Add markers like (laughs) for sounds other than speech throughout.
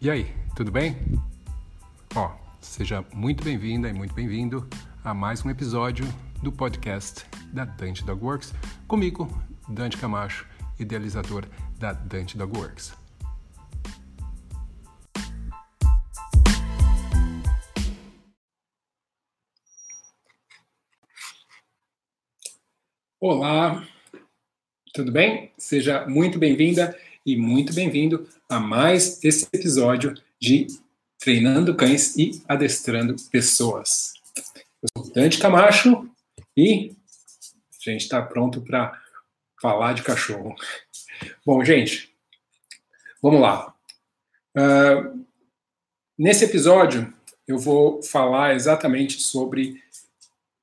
E aí, tudo bem? Ó, seja muito bem-vinda e muito bem-vindo a mais um episódio do podcast da Dante Dog Works, comigo, Dante Camacho, idealizador da Dante Dog Works. Olá, tudo bem? Seja muito bem-vinda e muito bem-vindo a mais esse episódio de Treinando Cães e Adestrando Pessoas. Eu sou Dante Camacho e a gente está pronto para falar de cachorro. Bom, gente, vamos lá. Uh, nesse episódio, eu vou falar exatamente sobre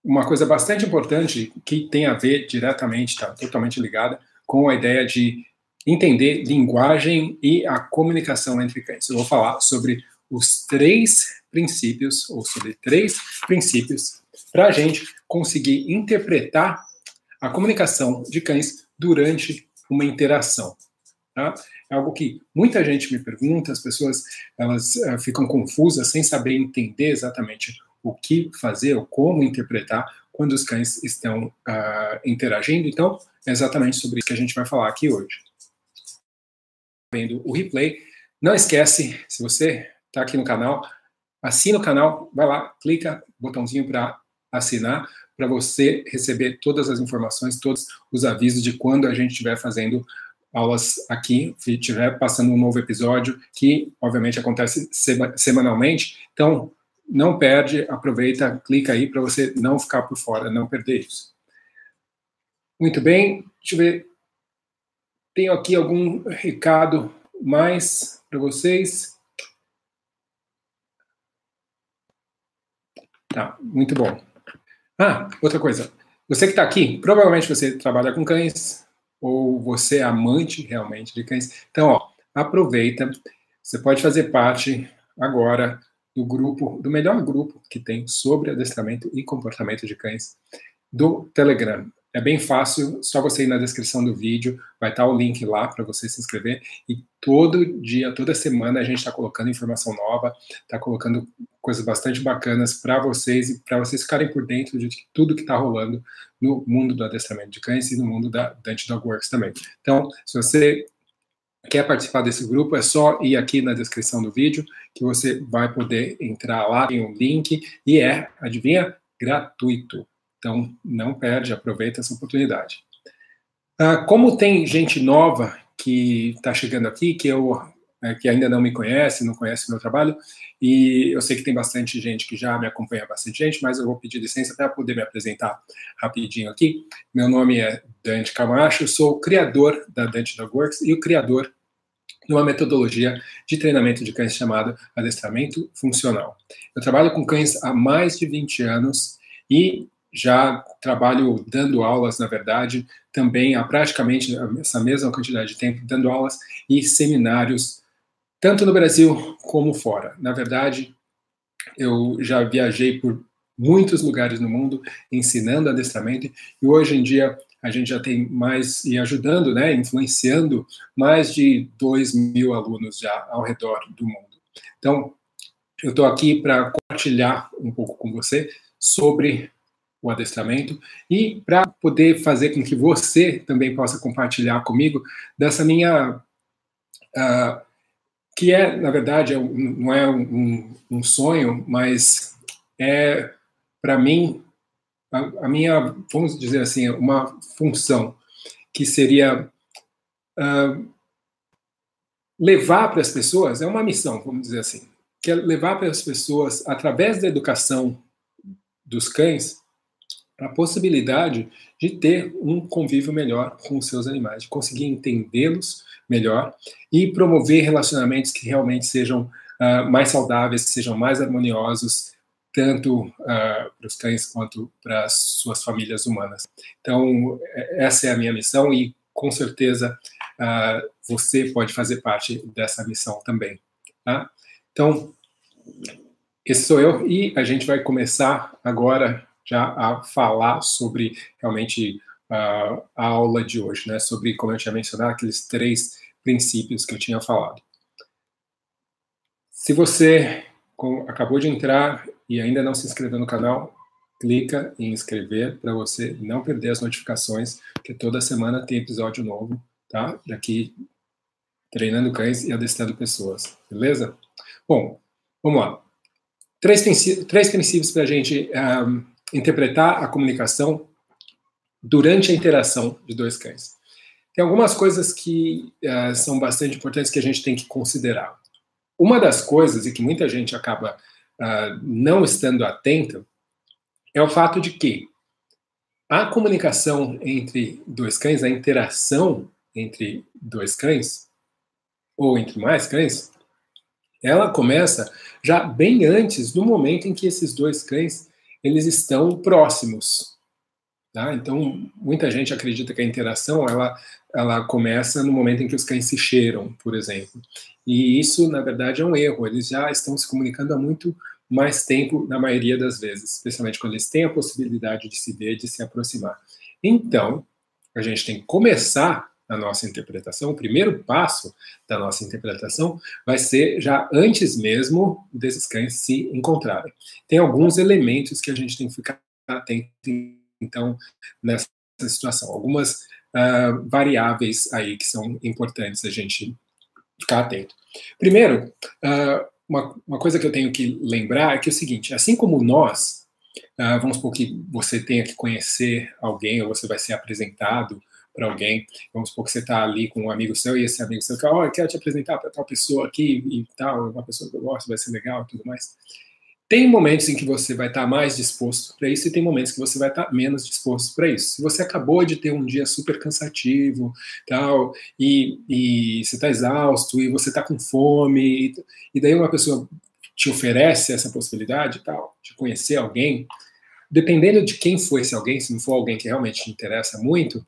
uma coisa bastante importante que tem a ver diretamente, está totalmente ligada com a ideia de entender linguagem e a comunicação entre cães. Eu vou falar sobre os três princípios, ou sobre três princípios, para a gente conseguir interpretar a comunicação de cães durante uma interação. Tá? É algo que muita gente me pergunta, as pessoas elas uh, ficam confusas sem saber entender exatamente o que fazer ou como interpretar quando os cães estão uh, interagindo. Então, é exatamente sobre isso que a gente vai falar aqui hoje. Vendo o replay, não esquece, se você está aqui no canal, assina o canal, vai lá, clica botãozinho para assinar, para você receber todas as informações, todos os avisos de quando a gente estiver fazendo aulas aqui, se estiver passando um novo episódio, que obviamente acontece semanalmente. Então, não perde, aproveita, clica aí para você não ficar por fora, não perder isso. Muito bem, deixa eu ver. Tenho aqui algum recado mais para vocês. Tá, muito bom. Ah, outra coisa. Você que está aqui, provavelmente você trabalha com cães, ou você é amante realmente de cães. Então, ó, aproveita. Você pode fazer parte agora do grupo, do melhor grupo que tem sobre adestramento e comportamento de cães do Telegram. É bem fácil, só você ir na descrição do vídeo, vai estar o link lá para você se inscrever. E todo dia, toda semana, a gente está colocando informação nova, está colocando coisas bastante bacanas para vocês e para vocês ficarem por dentro de tudo que está rolando no mundo do adestramento de cães e no mundo da Dante Dog Works também. Então, se você quer participar desse grupo, é só ir aqui na descrição do vídeo que você vai poder entrar lá, tem um link e é, adivinha, gratuito. Então, não perde, aproveita essa oportunidade. Ah, como tem gente nova que está chegando aqui, que eu é, que ainda não me conhece, não conhece o meu trabalho, e eu sei que tem bastante gente que já me acompanha, bastante gente, mas eu vou pedir licença para poder me apresentar rapidinho aqui. Meu nome é Dante Camacho, sou criador da Dante Dog Works e o criador de uma metodologia de treinamento de cães chamada adestramento funcional. Eu trabalho com cães há mais de 20 anos e já trabalho dando aulas, na verdade, também há praticamente essa mesma quantidade de tempo dando aulas e seminários, tanto no Brasil como fora. Na verdade, eu já viajei por muitos lugares no mundo ensinando adestramento e hoje em dia a gente já tem mais, e ajudando, né, influenciando mais de 2 mil alunos já ao redor do mundo. Então, eu estou aqui para compartilhar um pouco com você sobre o adestramento e para poder fazer com que você também possa compartilhar comigo dessa minha. Uh, que é, na verdade, é não é um, um sonho, mas é, para mim, a, a, minha, vamos dizer assim, uma função que seria uh, levar para as pessoas, é uma missão, vamos dizer assim, que é levar para as pessoas, através da educação dos cães, a possibilidade de ter um convívio melhor com os seus animais, de conseguir entendê-los melhor e promover relacionamentos que realmente sejam uh, mais saudáveis, que sejam mais harmoniosos, tanto uh, para os cães quanto para as suas famílias humanas. Então, é, essa é a minha missão e, com certeza, uh, você pode fazer parte dessa missão também. Tá? Então, esse sou eu e a gente vai começar agora já a falar sobre realmente uh, a aula de hoje, né? Sobre, como eu tinha mencionado, aqueles três princípios que eu tinha falado. Se você acabou de entrar e ainda não se inscreveu no canal, clica em inscrever para você não perder as notificações, porque toda semana tem episódio novo, tá? Daqui treinando cães e adestrando pessoas, beleza? Bom, vamos lá. Três princípios para a gente um, interpretar a comunicação durante a interação de dois cães. Tem algumas coisas que uh, são bastante importantes que a gente tem que considerar. Uma das coisas, e que muita gente acaba uh, não estando atenta, é o fato de que a comunicação entre dois cães, a interação entre dois cães, ou entre mais cães, ela começa já bem antes do momento em que esses dois cães eles estão próximos. Tá? Então, muita gente acredita que a interação ela, ela começa no momento em que os cães se cheiram, por exemplo. E isso, na verdade, é um erro. Eles já estão se comunicando há muito mais tempo, na maioria das vezes, especialmente quando eles têm a possibilidade de se ver, de se aproximar. Então, a gente tem que começar a nossa interpretação, o primeiro passo da nossa interpretação vai ser já antes mesmo desses cães se encontrarem. Tem alguns elementos que a gente tem que ficar atento, então, nessa situação. Algumas uh, variáveis aí que são importantes a gente ficar atento. Primeiro, uh, uma, uma coisa que eu tenho que lembrar é que é o seguinte: assim como nós, uh, vamos supor que você tenha que conhecer alguém, ou você vai ser apresentado para alguém, vamos supor que você está ali com um amigo seu e esse amigo seu fala, eu quero te apresentar para tal pessoa aqui e tal, uma pessoa que eu gosto, vai ser legal e tudo mais. Tem momentos em que você vai estar tá mais disposto para isso e tem momentos que você vai estar tá menos disposto para isso. Se você acabou de ter um dia super cansativo, tal, e, e você está exausto e você está com fome, e, e daí uma pessoa te oferece essa possibilidade, tal, de conhecer alguém, dependendo de quem for esse alguém, se não for alguém que realmente te interessa muito,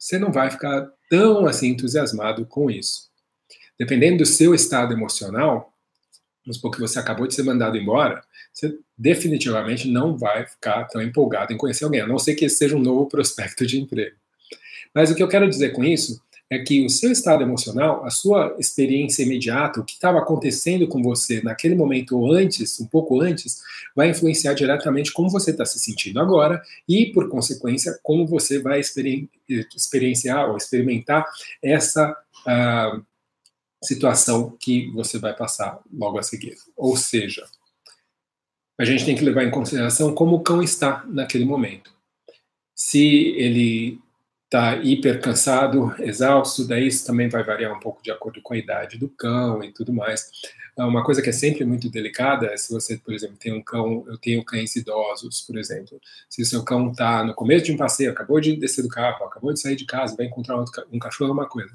você não vai ficar tão assim entusiasmado com isso. Dependendo do seu estado emocional, vamos supor que você acabou de ser mandado embora, você definitivamente não vai ficar tão empolgado em conhecer alguém, a não ser que esse seja um novo prospecto de emprego. Mas o que eu quero dizer com isso é que o seu estado emocional, a sua experiência imediata, o que estava acontecendo com você naquele momento ou antes, um pouco antes, vai influenciar diretamente como você está se sentindo agora e, por consequência, como você vai experienciar ou experimentar essa uh, situação que você vai passar logo a seguir. Ou seja, a gente tem que levar em consideração como o cão está naquele momento. Se ele está hiper cansado, exausto, daí isso também vai variar um pouco de acordo com a idade do cão e tudo mais. Ah, uma coisa que é sempre muito delicada é se você, por exemplo, tem um cão, eu tenho cães idosos, por exemplo. Se o seu cão está no começo de um passeio, acabou de descer do carro, acabou de sair de casa, vai encontrar um cachorro, é uma coisa.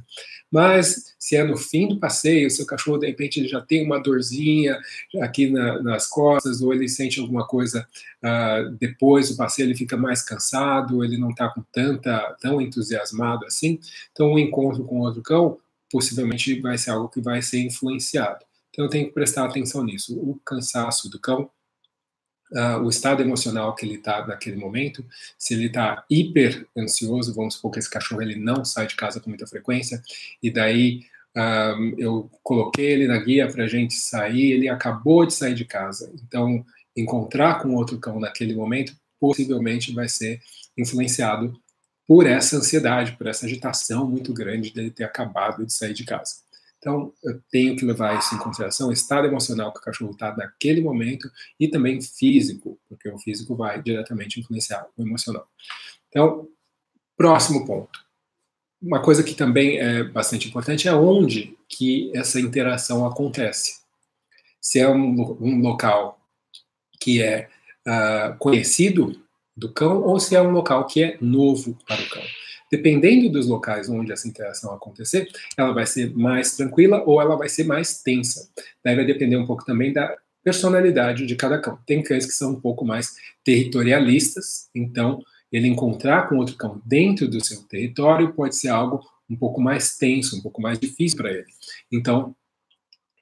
Mas se é no fim do passeio, o seu cachorro, de repente, já tem uma dorzinha aqui na, nas costas, ou ele sente alguma coisa uh, depois do passeio, ele fica mais cansado, ele não está com tanta, tão entusiasmado assim. Então, o um encontro com outro cão possivelmente vai ser algo que vai ser influenciado. Então eu tenho que prestar atenção nisso. O cansaço do cão, uh, o estado emocional que ele está naquele momento, se ele está hiper ansioso, vamos supor que esse cachorro ele não sai de casa com muita frequência, e daí ah, eu coloquei ele na guia para a gente sair, ele acabou de sair de casa. Então, encontrar com outro cão naquele momento possivelmente vai ser influenciado por essa ansiedade, por essa agitação muito grande dele ter acabado de sair de casa. Então, eu tenho que levar isso em consideração, o estado emocional que o cachorro está naquele momento e também físico, porque o físico vai diretamente influenciar o emocional. Então, próximo ponto. Uma coisa que também é bastante importante é onde que essa interação acontece. Se é um, um local que é uh, conhecido do cão ou se é um local que é novo para o cão. Dependendo dos locais onde essa interação acontecer, ela vai ser mais tranquila ou ela vai ser mais tensa. Daí vai depender um pouco também da personalidade de cada cão. Tem cães que são um pouco mais territorialistas, então ele encontrar com outro cão dentro do seu território pode ser algo um pouco mais tenso, um pouco mais difícil para ele. Então,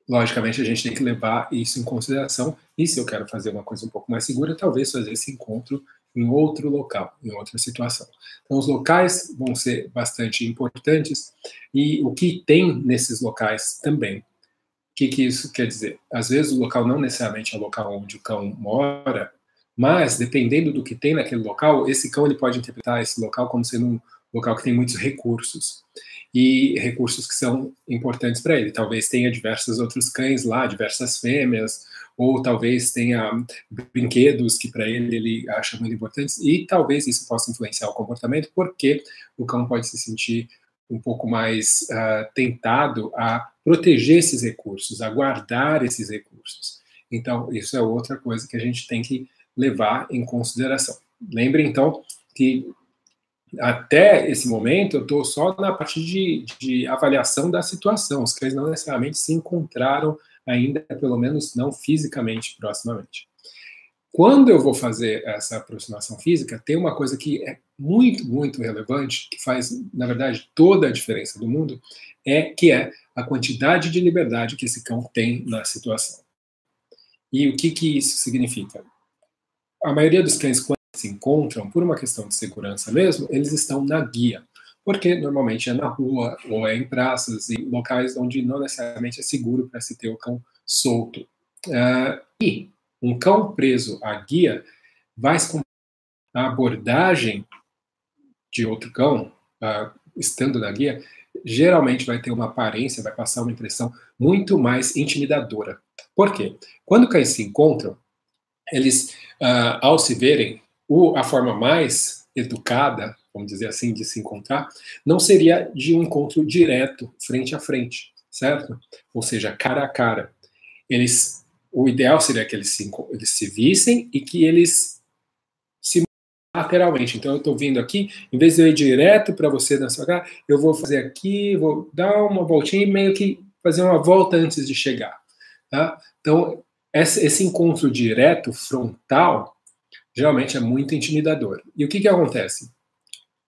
logicamente, a gente tem que levar isso em consideração. E se eu quero fazer uma coisa um pouco mais segura, talvez fazer esse encontro em outro local, em outra situação. Então, os locais vão ser bastante importantes e o que tem nesses locais também. que, que isso quer dizer? Às vezes o local não necessariamente é o local onde o cão mora, mas dependendo do que tem naquele local, esse cão ele pode interpretar esse local como sendo um local que tem muitos recursos e recursos que são importantes para ele. Talvez tenha diversos outros cães lá, diversas fêmeas, ou talvez tenha brinquedos que para ele ele acha muito importantes, e talvez isso possa influenciar o comportamento, porque o cão pode se sentir um pouco mais uh, tentado a proteger esses recursos, a guardar esses recursos. Então, isso é outra coisa que a gente tem que levar em consideração. Lembre, então, que até esse momento eu estou só na parte de, de avaliação da situação. Os cães não necessariamente se encontraram ainda, pelo menos não fisicamente, proximamente. Quando eu vou fazer essa aproximação física, tem uma coisa que é muito, muito relevante, que faz, na verdade, toda a diferença do mundo, é que é a quantidade de liberdade que esse cão tem na situação. E o que, que isso significa? A maioria dos cães, se encontram, por uma questão de segurança mesmo, eles estão na guia. Porque normalmente é na rua, ou é em praças e locais onde não necessariamente é seguro para se ter o cão solto. Uh, e um cão preso à guia vai se a abordagem de outro cão, uh, estando na guia, geralmente vai ter uma aparência, vai passar uma impressão muito mais intimidadora. Por quê? Quando cães se encontram, eles, uh, ao se verem, o, a forma mais educada, vamos dizer assim, de se encontrar, não seria de um encontro direto, frente a frente, certo? Ou seja, cara a cara. Eles o ideal seria que eles se, eles se vissem e que eles se lateralmente. Então, eu estou vindo aqui, em vez de eu ir direto para você na sua cara, eu vou fazer aqui, vou dar uma voltinha e meio que fazer uma volta antes de chegar. Tá? Então, esse, esse encontro direto, frontal, geralmente é muito intimidador. E o que, que acontece?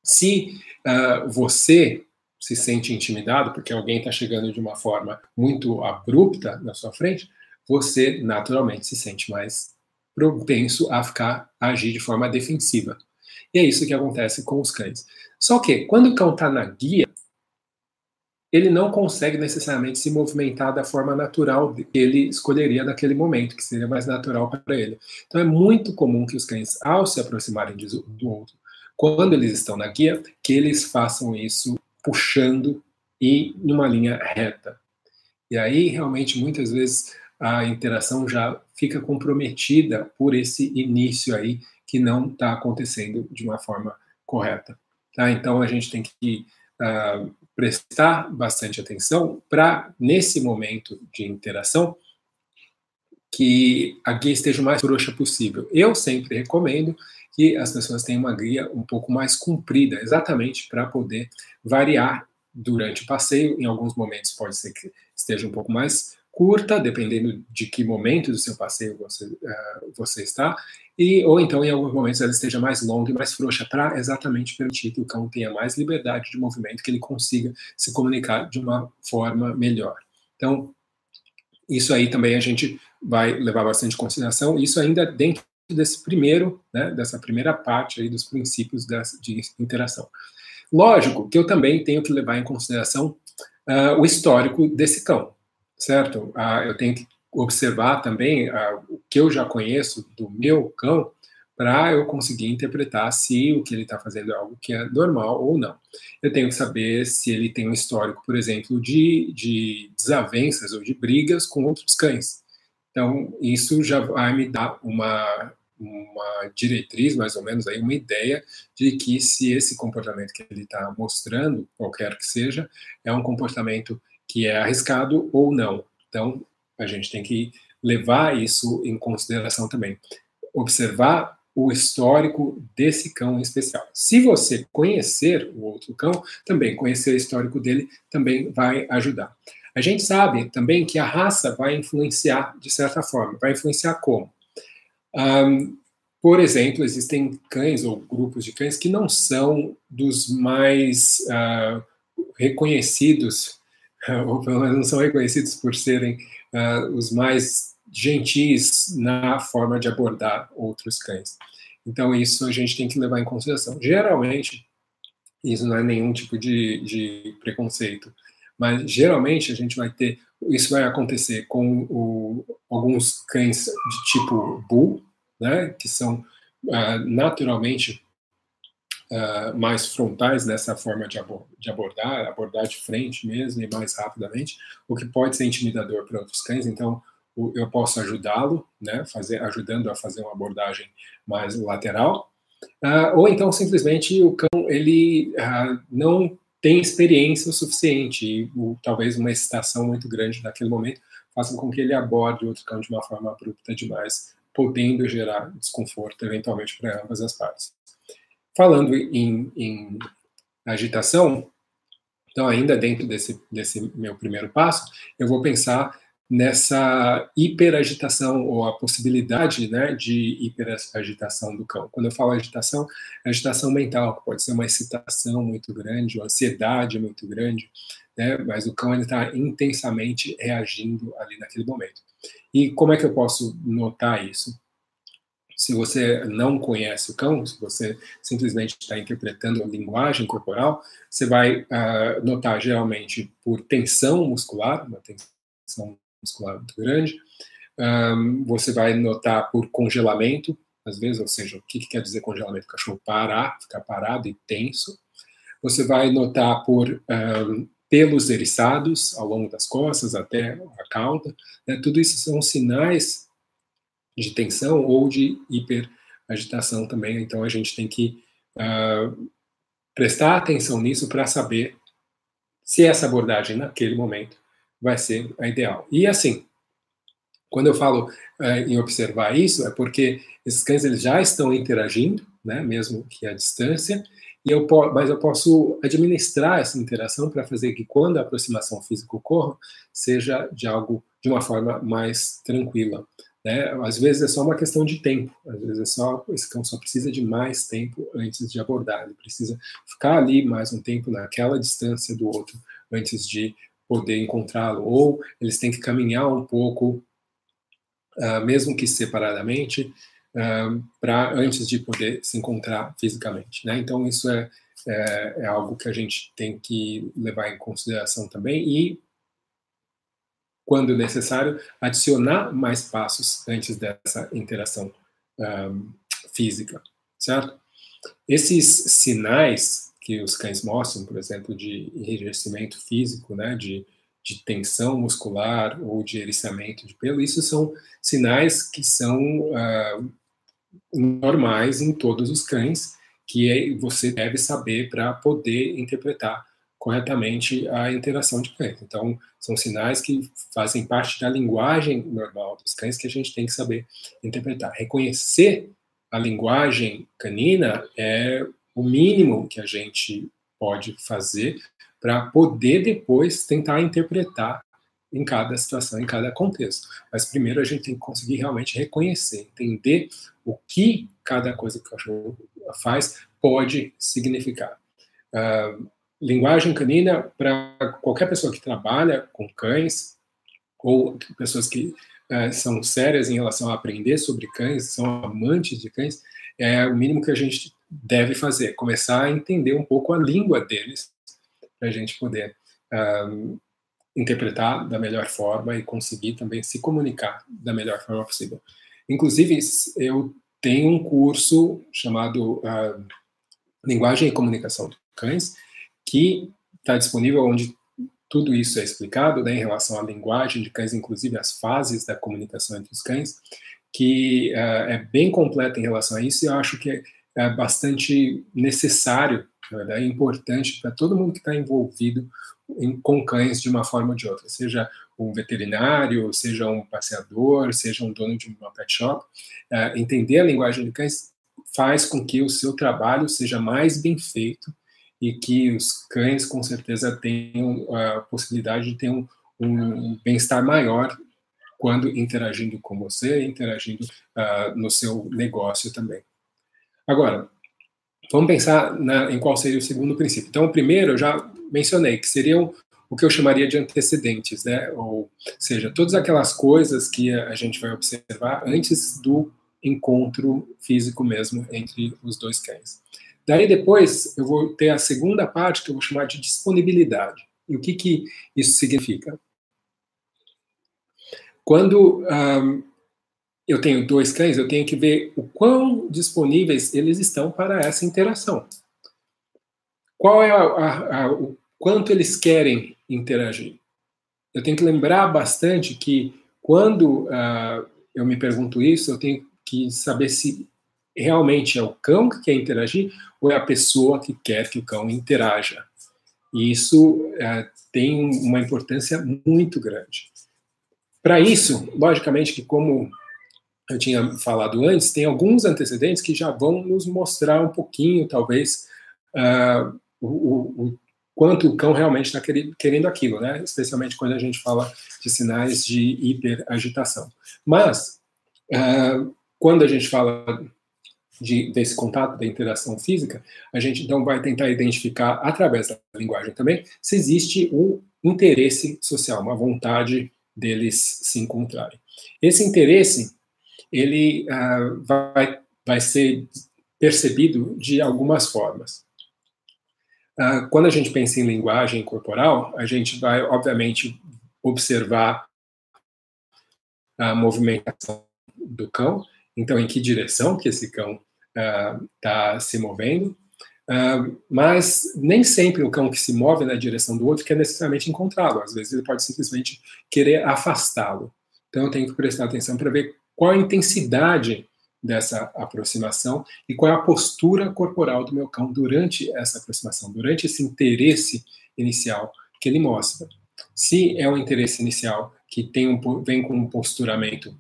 Se uh, você se sente intimidado porque alguém está chegando de uma forma muito abrupta na sua frente, você naturalmente se sente mais propenso a ficar a agir de forma defensiva. E é isso que acontece com os cães. Só que quando o cão está na guia, ele não consegue necessariamente se movimentar da forma natural que ele escolheria naquele momento, que seria mais natural para ele. Então é muito comum que os cães, ao se aproximarem do outro, quando eles estão na guia, que eles façam isso puxando e numa linha reta. E aí, realmente, muitas vezes, a interação já fica comprometida por esse início aí que não está acontecendo de uma forma correta. Tá? Então a gente tem que uh, prestar bastante atenção para, nesse momento de interação, que a guia esteja o mais frouxa possível. Eu sempre recomendo que as pessoas tenham uma guia um pouco mais comprida, exatamente para poder variar durante o passeio. Em alguns momentos pode ser que esteja um pouco mais curta, dependendo de que momento do seu passeio você, uh, você está, e ou então em alguns momentos ela esteja mais longa e mais frouxa, para exatamente permitir que o cão tenha mais liberdade de movimento, que ele consiga se comunicar de uma forma melhor. Então, isso aí também a gente vai levar bastante consideração, isso ainda dentro desse primeiro, né, dessa primeira parte aí dos princípios de interação. Lógico que eu também tenho que levar em consideração uh, o histórico desse cão certo? Ah, eu tenho que observar também ah, o que eu já conheço do meu cão para eu conseguir interpretar se o que ele está fazendo é algo que é normal ou não. Eu tenho que saber se ele tem um histórico, por exemplo, de, de desavenças ou de brigas com outros cães. Então, isso já vai me dar uma, uma diretriz, mais ou menos, aí, uma ideia de que se esse comportamento que ele está mostrando, qualquer que seja, é um comportamento que é arriscado ou não. Então, a gente tem que levar isso em consideração também. Observar o histórico desse cão em especial. Se você conhecer o outro cão, também conhecer o histórico dele também vai ajudar. A gente sabe também que a raça vai influenciar de certa forma. Vai influenciar como? Um, por exemplo, existem cães ou grupos de cães que não são dos mais uh, reconhecidos ou pelo menos não são reconhecidos por serem uh, os mais gentis na forma de abordar outros cães. Então, isso a gente tem que levar em consideração. Geralmente, isso não é nenhum tipo de, de preconceito, mas geralmente a gente vai ter isso vai acontecer com o, alguns cães de tipo bull, né, que são uh, naturalmente uh, mais frontais nessa forma de, abor de, abordar, abordar de frente mesmo e mais rapidamente, o que pode ser intimidador para outros cães. Então, o, eu posso ajudá-lo, né, fazer, ajudando a fazer uma abordagem mais lateral, uh, ou então simplesmente o cão ele não tem experiência o suficiente e o, talvez uma excitação muito grande naquele momento façam com que ele aborde outro cão de uma forma abrupta demais, podendo gerar desconforto eventualmente para ambas as partes. Falando em, em agitação, então ainda dentro desse, desse meu primeiro passo, eu vou pensar nessa hiperagitação ou a possibilidade né, de hiperagitação do cão. Quando eu falo agitação, é agitação mental, que pode ser uma excitação muito grande, uma ansiedade muito grande, né, mas o cão está intensamente reagindo ali naquele momento. E como é que eu posso notar isso? Se você não conhece o cão, se você simplesmente está interpretando a linguagem corporal, você vai uh, notar geralmente por tensão muscular, uma tensão muscular muito grande. Um, você vai notar por congelamento, às vezes, ou seja, o que, que quer dizer congelamento? O cachorro parar, ficar parado e tenso. Você vai notar por um, pelos eriçados ao longo das costas até a cauda. Né? Tudo isso são sinais de tensão ou de hiperagitação também. Então a gente tem que uh, prestar atenção nisso para saber se essa abordagem naquele momento vai ser a ideal. E assim, quando eu falo é, em observar isso, é porque esses cães eles já estão interagindo, né, mesmo que à distância, e eu mas eu posso administrar essa interação para fazer que quando a aproximação física ocorra, seja de algo de uma forma mais tranquila. Né? Às vezes é só uma questão de tempo, às vezes é só esse cão só precisa de mais tempo antes de abordar, ele precisa ficar ali mais um tempo naquela distância do outro antes de poder encontrá-lo, ou eles têm que caminhar um pouco, uh, mesmo que separadamente, uh, ah, para antes de poder se encontrar fisicamente. Né? Então isso é, é, é, algo que a gente tem que levar em consideração também e, quando necessário, adicionar mais passos antes dessa interação um, física, certo? Esses sinais que os cães mostram, por exemplo, de enrijecimento físico, né, de, de tensão muscular ou de eriçamento de pelo, isso são sinais que são uh, normais em todos os cães, que é, você deve saber para poder interpretar corretamente a interação de cães. Então, são sinais que fazem parte da linguagem normal dos cães que a gente tem que saber interpretar. Reconhecer a linguagem canina é o mínimo que a gente pode fazer para poder depois tentar interpretar em cada situação, em cada contexto. Mas primeiro a gente tem que conseguir realmente reconhecer, entender o que cada coisa que o cachorro faz pode significar. Uh, linguagem canina, para qualquer pessoa que trabalha com cães, ou pessoas que uh, são sérias em relação a aprender sobre cães, são amantes de cães, é o mínimo que a gente deve fazer, começar a entender um pouco a língua deles, para a gente poder um, interpretar da melhor forma e conseguir também se comunicar da melhor forma possível. Inclusive, eu tenho um curso chamado uh, Linguagem e Comunicação de Cães, que está disponível onde tudo isso é explicado né, em relação à linguagem de cães, inclusive as fases da comunicação entre os cães, que uh, é bem completo em relação a isso e eu acho que é bastante necessário, é importante para todo mundo que está envolvido em, com cães de uma forma ou de outra, seja um veterinário, seja um passeador, seja um dono de uma pet shop. Uh, entender a linguagem de cães faz com que o seu trabalho seja mais bem feito e que os cães, com certeza, tenham a possibilidade de ter um, um bem-estar maior quando interagindo com você, interagindo uh, no seu negócio também. Agora, vamos pensar na, em qual seria o segundo princípio. Então, o primeiro eu já mencionei, que seriam o que eu chamaria de antecedentes, né? Ou seja, todas aquelas coisas que a gente vai observar antes do encontro físico mesmo entre os dois cães. Daí depois eu vou ter a segunda parte que eu vou chamar de disponibilidade. E o que que isso significa? quando um, eu tenho dois cães, eu tenho que ver o quão disponíveis eles estão para essa interação. Qual é a, a, a, o quanto eles querem interagir? Eu tenho que lembrar bastante que quando uh, eu me pergunto isso, eu tenho que saber se realmente é o cão que quer interagir ou é a pessoa que quer que o cão interaja. E isso uh, tem uma importância muito grande. Para isso, logicamente que como eu tinha falado antes, tem alguns antecedentes que já vão nos mostrar um pouquinho, talvez, uh, o, o, o, quanto o cão realmente está querendo aquilo, né? Especialmente quando a gente fala de sinais de hiperagitação. Mas, uh, quando a gente fala de, desse contato, da interação física, a gente então vai tentar identificar, através da linguagem também, se existe um interesse social, uma vontade deles se encontrarem. Esse interesse ele uh, vai, vai ser percebido de algumas formas. Uh, quando a gente pensa em linguagem corporal, a gente vai, obviamente, observar a movimentação do cão, então em que direção que esse cão está uh, se movendo, uh, mas nem sempre o cão que se move na direção do outro quer necessariamente encontrá-lo, às vezes ele pode simplesmente querer afastá-lo. Então eu tenho que prestar atenção para ver qual a intensidade dessa aproximação e qual é a postura corporal do meu cão durante essa aproximação, durante esse interesse inicial que ele mostra. Se é um interesse inicial que tem um, vem com um posturamento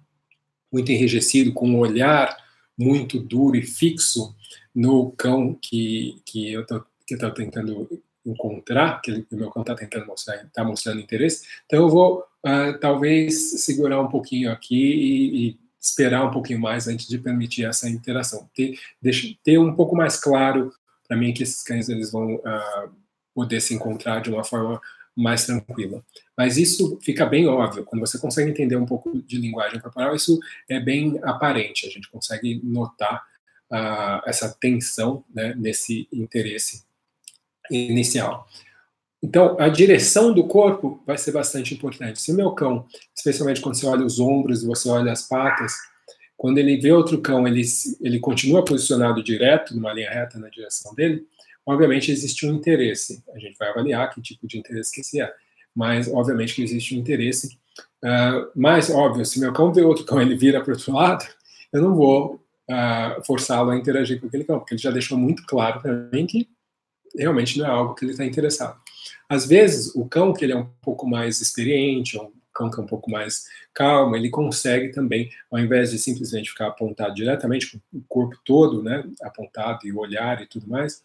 muito enrijecido, com um olhar muito duro e fixo no cão que, que eu estou tentando encontrar, que o meu cão está tentando mostrar, está mostrando interesse, então eu vou uh, talvez segurar um pouquinho aqui e, e esperar um pouquinho mais antes de permitir essa interação. Ter, deixa, ter um pouco mais claro para mim que esses cães eles vão uh, poder se encontrar de uma forma mais tranquila. Mas isso fica bem óbvio, quando você consegue entender um pouco de linguagem corporal, isso é bem aparente, a gente consegue notar uh, essa tensão né, nesse interesse inicial. Então, a direção do corpo vai ser bastante importante. Se o meu cão, especialmente quando você olha os ombros você olha as patas, quando ele vê outro cão, ele, ele continua posicionado direto, numa linha reta na direção dele, obviamente existe um interesse. A gente vai avaliar que tipo de interesse que esse é. Mas, obviamente, que existe um interesse. Uh, óbvio, se meu cão vê outro cão ele vira para o outro lado, eu não vou uh, forçá-lo a interagir com aquele cão, porque ele já deixou muito claro mim que realmente não é algo que ele está interessado. Às vezes, o cão que ele é um pouco mais experiente, um cão que é um pouco mais calmo, ele consegue também, ao invés de simplesmente ficar apontado diretamente com o corpo todo, né, apontado e olhar e tudo mais,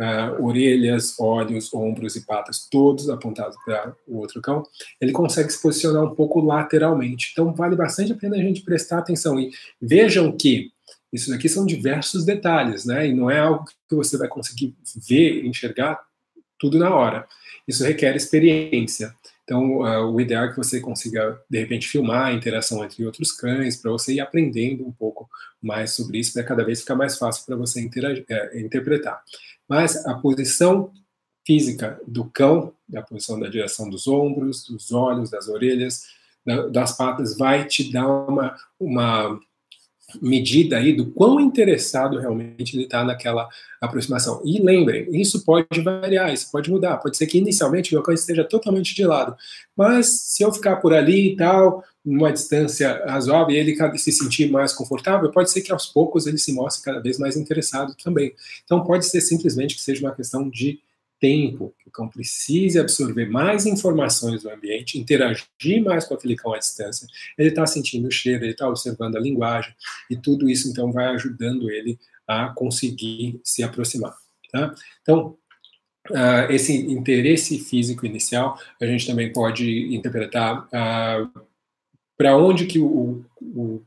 uh, orelhas, olhos, ombros e patas, todos apontados para o outro cão, ele consegue se posicionar um pouco lateralmente. Então, vale bastante a pena a gente prestar atenção e vejam que isso daqui são diversos detalhes, né? E não é algo que você vai conseguir ver, enxergar tudo na hora. Isso requer experiência. Então, uh, o ideal é que você consiga, de repente, filmar a interação entre outros cães, para você ir aprendendo um pouco mais sobre isso, para cada vez ficar mais fácil para você é, interpretar. Mas a posição física do cão, a posição da direção dos ombros, dos olhos, das orelhas, da, das patas, vai te dar uma, uma medida aí do quão interessado realmente ele está naquela aproximação. E lembrem, isso pode variar, isso pode mudar. Pode ser que inicialmente o meu cão esteja totalmente de lado, mas se eu ficar por ali e tal, numa distância razoável, e ele se sentir mais confortável, pode ser que aos poucos ele se mostre cada vez mais interessado também. Então pode ser simplesmente que seja uma questão de tempo, que o cão precise absorver mais informações do ambiente, interagir mais com aquele cão à distância, ele está sentindo o cheiro, ele está observando a linguagem, e tudo isso então vai ajudando ele a conseguir se aproximar. Tá? Então, uh, esse interesse físico inicial, a gente também pode interpretar uh, para onde que o, o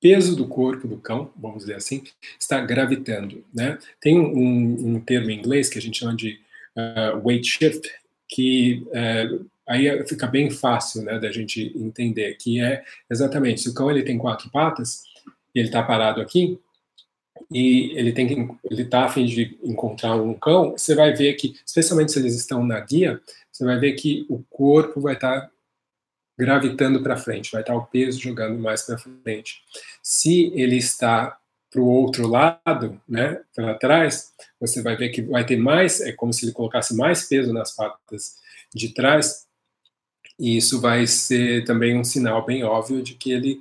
peso do corpo do cão, vamos dizer assim, está gravitando. Né? Tem um, um termo em inglês que a gente chama de uh, weight shift, que uh, aí fica bem fácil né, da gente entender, que é exatamente, se o cão ele tem quatro patas, e ele está parado aqui, e ele tem que ele está a fim de encontrar um cão, você vai ver que, especialmente se eles estão na guia, você vai ver que o corpo vai estar tá gravitando para frente, vai estar o peso jogando mais para frente. Se ele está para o outro lado, né, para trás, você vai ver que vai ter mais, é como se ele colocasse mais peso nas patas de trás, e isso vai ser também um sinal bem óbvio de que ele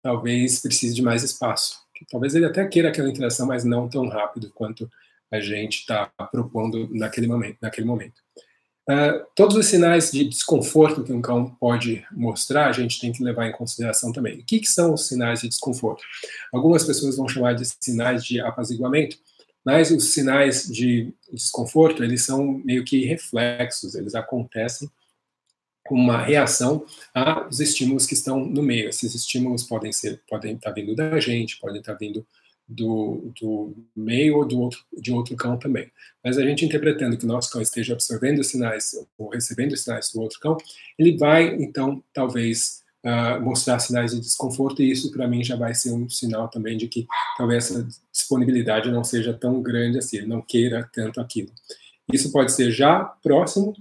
talvez precise de mais espaço. Talvez ele até queira aquela interação, mas não tão rápido quanto a gente está propondo naquele momento. Naquele momento. Uh, todos os sinais de desconforto que um cão pode mostrar, a gente tem que levar em consideração também. O que, que são os sinais de desconforto? Algumas pessoas vão chamar de sinais de apaziguamento, mas os sinais de desconforto, eles são meio que reflexos, eles acontecem como uma reação aos estímulos que estão no meio. Esses estímulos podem ser, podem estar vindo da gente, podem estar vindo do, do meio ou do outro, de outro cão também. Mas a gente interpretando que o nosso cão esteja absorvendo sinais ou recebendo sinais do outro cão, ele vai, então, talvez uh, mostrar sinais de desconforto, e isso para mim já vai ser um sinal também de que talvez essa disponibilidade não seja tão grande assim, ele não queira tanto aquilo. Isso pode ser já próximo,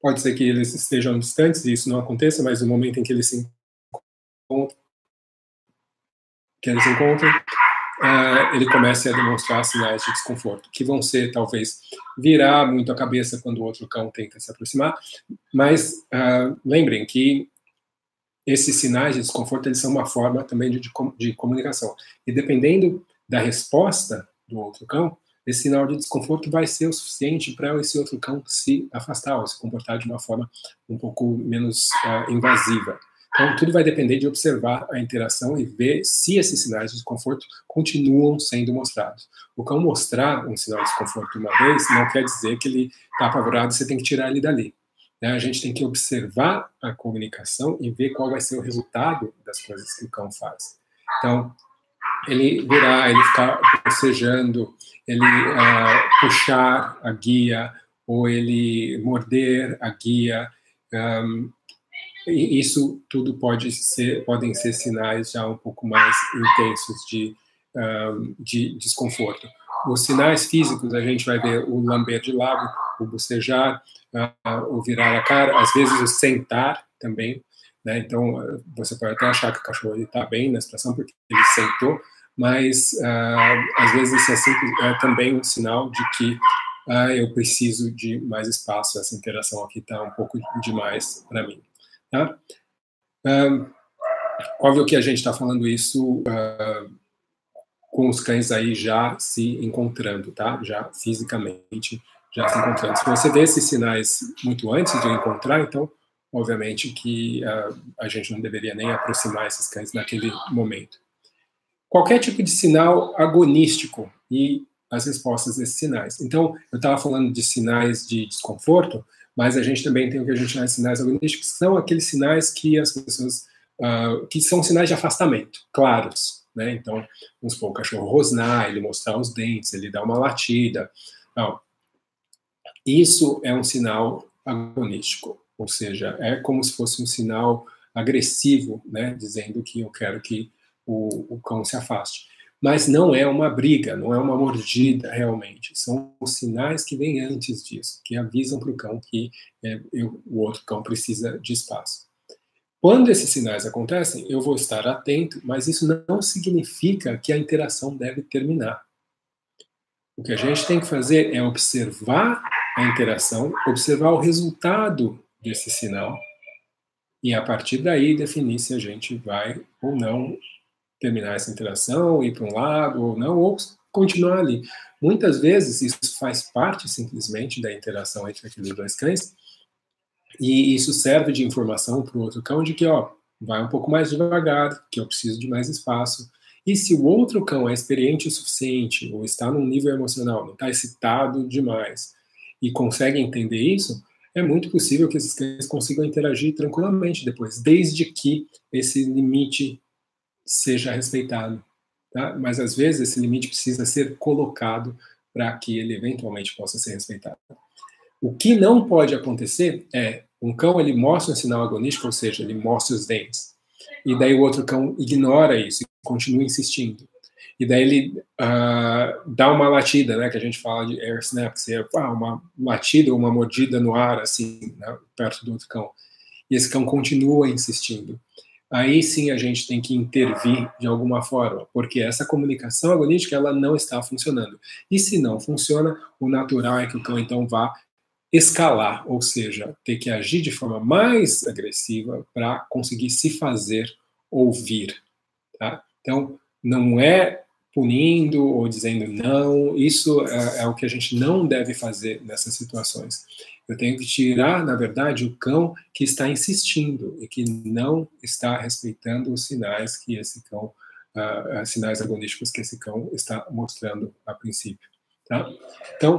pode ser que eles estejam distantes e isso não aconteça, mas no momento em que eles se encontram, que eles encontram, uh, ele comece a demonstrar sinais de desconforto, que vão ser, talvez, virar muito a cabeça quando o outro cão tenta se aproximar, mas uh, lembrem que esses sinais de desconforto, eles são uma forma também de, de, de comunicação. E dependendo da resposta do outro cão, esse sinal de desconforto vai ser o suficiente para esse outro cão se afastar ou se comportar de uma forma um pouco menos uh, invasiva. Então, tudo vai depender de observar a interação e ver se esses sinais de desconforto continuam sendo mostrados. O cão mostrar um sinal de desconforto uma vez não quer dizer que ele está apavorado e você tem que tirar ele dali. Né? A gente tem que observar a comunicação e ver qual vai ser o resultado das coisas que o cão faz. Então, ele virar, ele ficar bocejando, ele uh, puxar a guia, ou ele morder a guia, um, isso tudo pode ser, podem ser sinais já um pouco mais intensos de, um, de desconforto. Os sinais físicos, a gente vai ver o lamber de lábio, o bocejar, uh, o virar a cara, às vezes o sentar também, né? Então, você pode até achar que o cachorro está bem na situação porque ele sentou, mas uh, às vezes isso é, simples, é também um sinal de que uh, eu preciso de mais espaço, essa interação aqui está um pouco demais para mim. Um, óbvio que a gente está falando isso uh, com os cães aí já se encontrando, tá? Já fisicamente já se encontrando. Se você vê esses sinais muito antes de encontrar, então, obviamente que uh, a gente não deveria nem aproximar esses cães naquele momento. Qualquer tipo de sinal agonístico e as respostas desses sinais. Então, eu estava falando de sinais de desconforto, mas a gente também tem o que a gente chama de sinais agonísticos, que são aqueles sinais que as pessoas, uh, que são sinais de afastamento, claros, né? Então, vamos supor, o cachorro rosnar, ele mostrar os dentes, ele dá uma latida. Não. Isso é um sinal agonístico, ou seja, é como se fosse um sinal agressivo, né? Dizendo que eu quero que o, o cão se afaste mas não é uma briga, não é uma mordida realmente. São os sinais que vêm antes disso, que avisam para o cão que é, eu, o outro cão precisa de espaço. Quando esses sinais acontecem, eu vou estar atento, mas isso não significa que a interação deve terminar. O que a gente tem que fazer é observar a interação, observar o resultado desse sinal e a partir daí definir se a gente vai ou não terminar essa interação, ir para um lado ou não, ou continuar ali. Muitas vezes isso faz parte simplesmente da interação entre aqueles dois cães, e isso serve de informação para o outro cão de que, ó, vai um pouco mais devagar, que eu preciso de mais espaço. E se o outro cão é experiente o suficiente, ou está num nível emocional, não está excitado demais, e consegue entender isso, é muito possível que esses cães consigam interagir tranquilamente depois, desde que esse limite seja respeitado. Tá? Mas às vezes esse limite precisa ser colocado para que ele eventualmente possa ser respeitado. O que não pode acontecer é um cão ele mostra um sinal agonístico, ou seja, ele mostra os dentes, e daí o outro cão ignora isso e continua insistindo. E daí ele uh, dá uma latida, né, que a gente fala de air snap, que é ah, uma latida uma mordida no ar, assim, né, perto do outro cão. e esse cão continua insistindo. Aí sim a gente tem que intervir de alguma forma, porque essa comunicação agonística ela não está funcionando. E se não funciona, o natural é que o cão então vá escalar, ou seja, ter que agir de forma mais agressiva para conseguir se fazer ouvir. Tá? Então, não é punindo ou dizendo não, isso é, é, o que a gente não deve fazer nessas situações. Eu tenho que tirar, na verdade, o cão que está insistindo e que não está respeitando os sinais que esse cão, uh, sinais agonísticos que esse cão está mostrando a princípio. Tá? Então,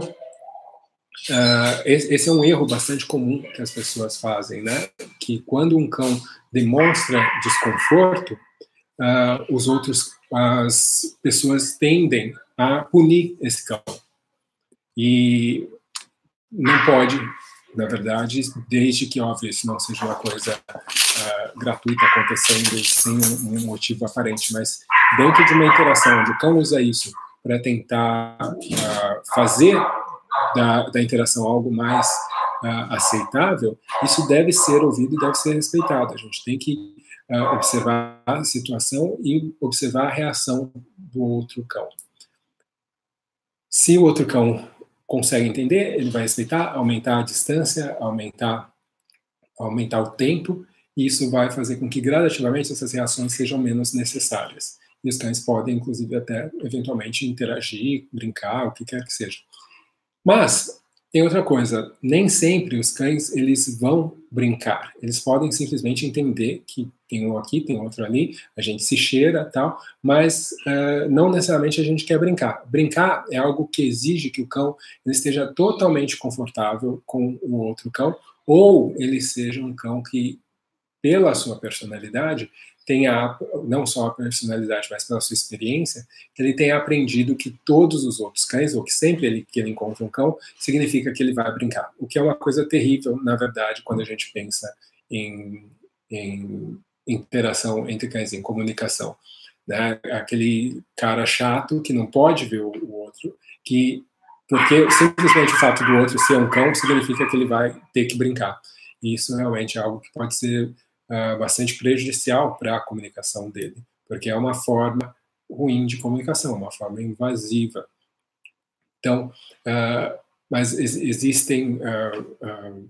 Uh, esse é um erro bastante comum que as pessoas fazem, né? Que quando um cão demonstra desconforto, uh, os outros, as pessoas tendem a punir esse cão. E não pode, na verdade, desde que, óbvio, isso não seja uma coisa uh, gratuita acontecendo sem um, motivo aparente, mas dentro de uma interação onde o cão usa isso para tentar fazer da, da interação algo mais uh, aceitável, isso deve ser ouvido e deve ser respeitado. A gente tem que uh, observar a situação e observar a reação do outro cão. Se o outro cão consegue entender, ele vai respeitar, aumentar a distância, aumentar, aumentar o tempo, e isso vai fazer com que gradativamente essas reações sejam menos necessárias. E os cães podem, inclusive, até eventualmente interagir, brincar, o que quer que seja. Mas tem outra coisa, nem sempre os cães eles vão brincar. Eles podem simplesmente entender que tem um aqui, tem outro ali, a gente se cheira, tal, mas uh, não necessariamente a gente quer brincar. Brincar é algo que exige que o cão esteja totalmente confortável com o outro cão, ou ele seja um cão que, pela sua personalidade, tenha, não só a personalidade, mas pela sua experiência, que ele tenha aprendido que todos os outros cães, ou que sempre ele, que ele encontra um cão, significa que ele vai brincar. O que é uma coisa terrível, na verdade, quando a gente pensa em, em interação entre cães, em comunicação. Né? Aquele cara chato que não pode ver o, o outro, que porque simplesmente o fato do outro ser um cão significa que ele vai ter que brincar. E isso realmente é algo que pode ser uh, bastante prejudicial para a comunicação dele, porque é uma forma ruim de comunicação, uma forma invasiva. Então, uh, mas ex existem uh,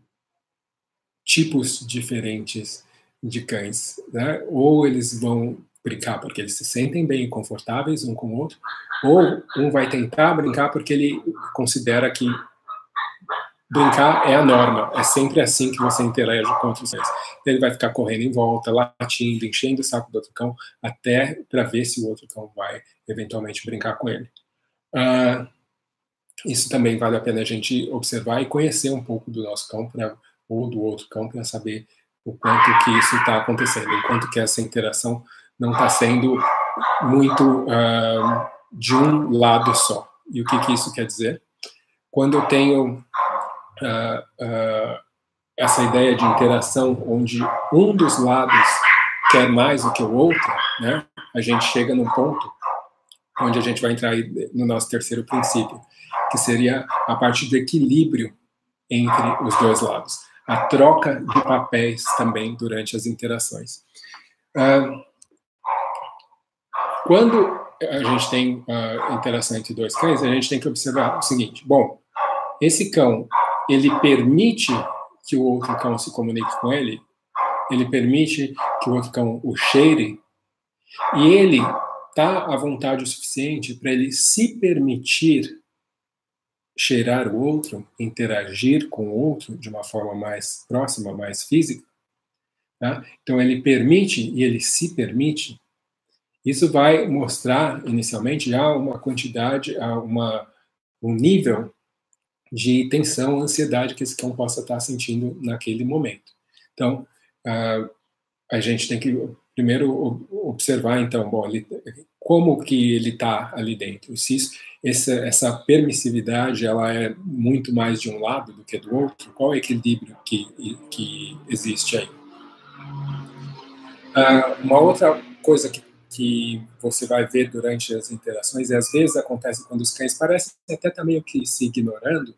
tipos diferentes de cães, né? Ou eles vão brincar porque eles se sentem bem e confortáveis um com o outro, ou um vai tentar brincar porque ele considera que brincar é a norma, é sempre assim que você interage com outros cães. Ele vai ficar correndo em volta, latindo, enchendo o saco do outro cão, até para ver se o outro cão vai eventualmente brincar com ele. Uh, isso também vale a pena a gente observar e conhecer um pouco do nosso cão pra, ou do outro cão para saber o quanto que isso está acontecendo, o quanto que essa interação não está sendo muito uh, de um lado só. E o que, que isso quer dizer? Quando eu tenho uh, uh, essa ideia de interação onde um dos lados quer mais do que o outro, né? A gente chega num ponto onde a gente vai entrar no nosso terceiro princípio, que seria a parte do equilíbrio entre os dois lados, a troca de papéis também durante as interações. Uh, quando a gente tem uh, interação entre dois cães, a gente tem que observar o seguinte: bom, esse cão ele permite que o outro cão se comunique com ele, ele permite que o outro cão o cheire, e ele está à vontade o suficiente para ele se permitir cheirar o outro, interagir com o outro de uma forma mais próxima, mais física. Tá? Então ele permite e ele se permite. Isso vai mostrar inicialmente já uma quantidade, uma, um nível de tensão, ansiedade que esse cão possa estar sentindo naquele momento. Então, uh, a gente tem que primeiro observar, então, bom, ele, como que ele está ali dentro. Se isso, essa, essa permissividade ela é muito mais de um lado do que do outro, qual é o equilíbrio que, que existe aí? Uh, uma outra coisa que, que você vai ver durante as interações, e às vezes acontece quando os cães parecem até tá meio que se ignorando,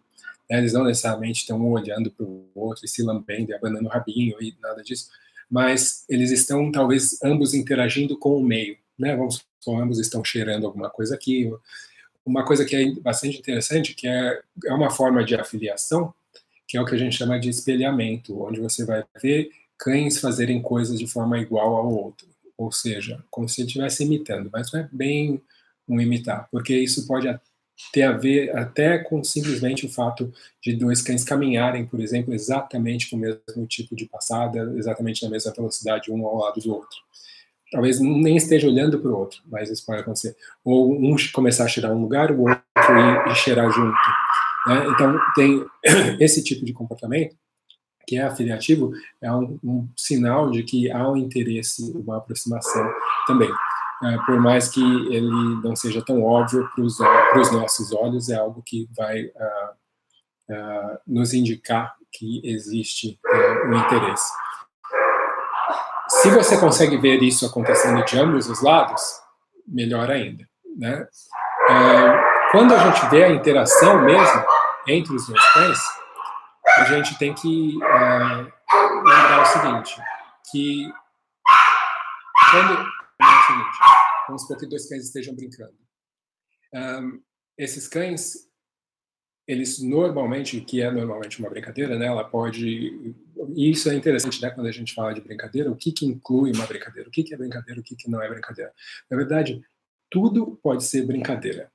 né? eles não necessariamente estão olhando para o outro e se lambendo e abanando o rabinho e nada disso, mas eles estão talvez ambos interagindo com o meio, né? Vamos supor, ambos estão cheirando alguma coisa aqui. Uma coisa que é bastante interessante, que é, é uma forma de afiliação, que é o que a gente chama de espelhamento, onde você vai ver cães fazerem coisas de forma igual ao outro, ou seja, como se ele estivesse imitando, mas não é bem um imitar, porque isso pode ter a ver até com simplesmente o fato de dois cães caminharem, por exemplo, exatamente com o mesmo tipo de passada, exatamente na mesma velocidade, um ao lado do outro. Talvez nem esteja olhando para o outro, mas isso pode acontecer. Ou um começar a cheirar um lugar, o outro ir, ir cheirar junto. Né? Então, tem (coughs) esse tipo de comportamento que é afiliativo, é um, um sinal de que há um interesse, uma aproximação também. É, por mais que ele não seja tão óbvio para os nossos olhos, é algo que vai uh, uh, nos indicar que existe uh, um interesse. Se você consegue ver isso acontecendo de ambos os lados, melhor ainda. Né? quando a gente vê a interação mesmo entre os dois cães, a gente tem que lembrar o seguinte, que quando é o seguinte: vamos supor que dois cães estejam brincando. Um, esses cães, eles normalmente, que é normalmente uma brincadeira, né? Ela pode. E isso é interessante, né? Quando a gente fala de brincadeira, o que, que inclui uma brincadeira? O que, que é brincadeira? O que, que não é brincadeira? Na verdade, tudo pode ser brincadeira.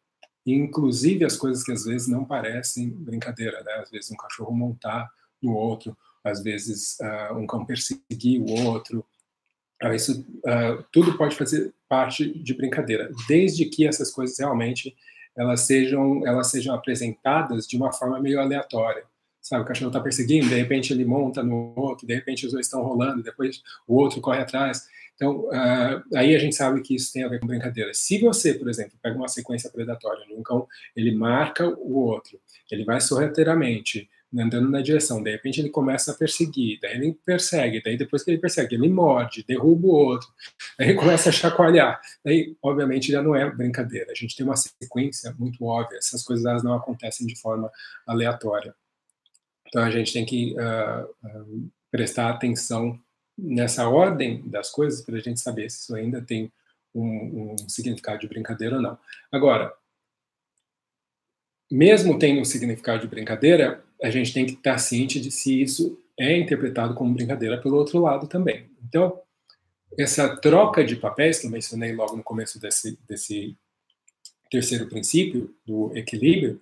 Inclusive as coisas que às vezes não parecem brincadeira, né? Às vezes um cachorro montar no outro, às vezes uh, um cão perseguir o outro, ah, isso uh, tudo pode fazer parte de brincadeira, desde que essas coisas realmente elas sejam elas sejam apresentadas de uma forma meio aleatória. Sabe, o cachorro está perseguindo, de repente ele monta no outro, de repente os dois estão rolando, depois o outro corre atrás. Então, uh, aí a gente sabe que isso tem a ver com brincadeira. Se você, por exemplo, pega uma sequência predatória de um cão, ele marca o outro, ele vai sorrateiramente andando na direção, de repente ele começa a perseguir, daí ele persegue, daí depois que ele persegue, ele morde, derruba o outro, (laughs) daí ele começa a chacoalhar, daí obviamente já não é brincadeira, a gente tem uma sequência muito óbvia, essas coisas elas não acontecem de forma aleatória. Então a gente tem que uh, uh, prestar atenção nessa ordem das coisas para a gente saber se isso ainda tem um, um significado de brincadeira ou não. Agora, mesmo tendo um significado de brincadeira, a gente tem que estar ciente de se isso é interpretado como brincadeira pelo outro lado também. Então, essa troca de papéis que eu mencionei logo no começo desse, desse terceiro princípio, do equilíbrio,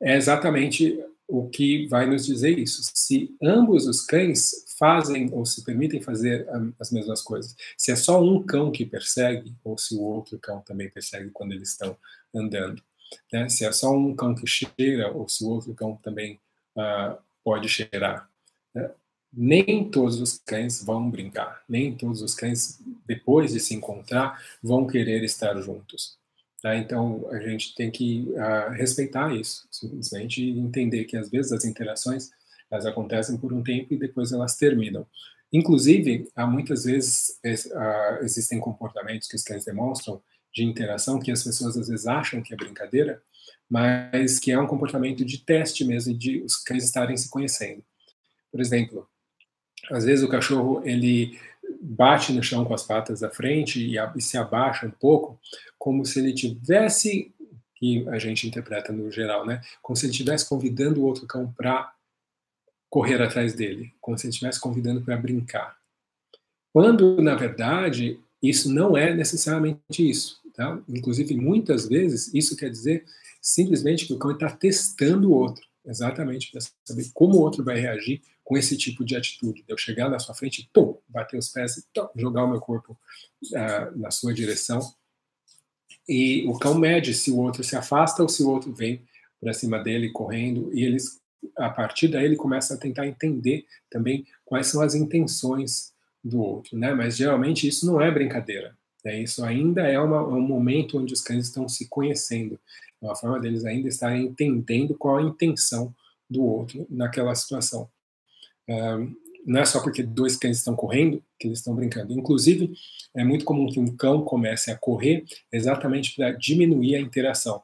é exatamente o que vai nos dizer isso. Se ambos os cães fazem ou se permitem fazer as mesmas coisas, se é só um cão que persegue, ou se o outro cão também persegue quando eles estão andando, né? se é só um cão que cheira, ou se o outro cão também uh, pode cheirar. Né? Nem todos os cães vão brincar, nem todos os cães, depois de se encontrar, vão querer estar juntos. Tá? Então, a gente tem que uh, respeitar isso, simplesmente entender que, às vezes, as interações elas acontecem por um tempo e depois elas terminam. Inclusive, há muitas vezes uh, existem comportamentos que os cães demonstram de interação que as pessoas às vezes acham que é brincadeira, mas que é um comportamento de teste mesmo, de os cães estarem se conhecendo. Por exemplo, às vezes o cachorro ele bate no chão com as patas da frente e, e se abaixa um pouco, como se ele tivesse, que a gente interpreta no geral, né, como se ele estivesse convidando o outro cão para correr atrás dele, como se ele estivesse convidando para brincar. Quando, na verdade, isso não é necessariamente isso. Tá? Inclusive, muitas vezes, isso quer dizer simplesmente que o cão está testando o outro, exatamente para saber como o outro vai reagir com esse tipo de atitude. Eu chegar na sua frente, pum, bater os pés e jogar o meu corpo uh, na sua direção. E o cão mede se o outro se afasta ou se o outro vem para cima dele correndo. E eles, a partir daí, ele começa a tentar entender também quais são as intenções do outro, né? Mas geralmente isso não é brincadeira. Né? Isso ainda é uma, um momento onde os cães estão se conhecendo. É uma forma deles ainda estarem entendendo qual a intenção do outro naquela situação. Um, não é só porque dois cães estão correndo que eles estão brincando. Inclusive, é muito comum que um cão comece a correr exatamente para diminuir a interação.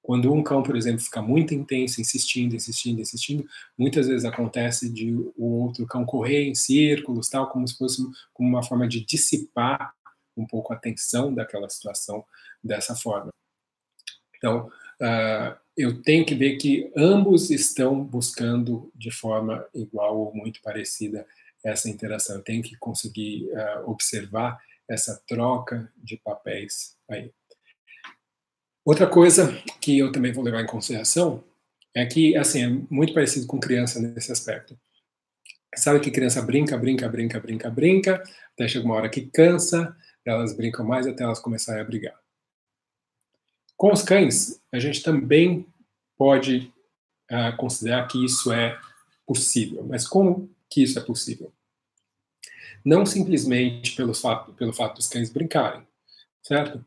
Quando um cão, por exemplo, fica muito intenso, insistindo, insistindo, insistindo, muitas vezes acontece de o outro cão correr em círculos, tal, como se fosse como uma forma de dissipar um pouco a tensão daquela situação dessa forma. Então, uh, eu tenho que ver que ambos estão buscando de forma igual ou muito parecida essa interação. Eu tenho que conseguir uh, observar essa troca de papéis aí. Outra coisa que eu também vou levar em consideração é que, assim, é muito parecido com criança nesse aspecto. Sabe que criança brinca, brinca, brinca, brinca, brinca, até chega uma hora que cansa, elas brincam mais até elas começarem a brigar. Com os cães, a gente também pode uh, considerar que isso é possível. Mas como que isso é possível? Não simplesmente pelo fato, pelo fato dos cães brincarem, certo?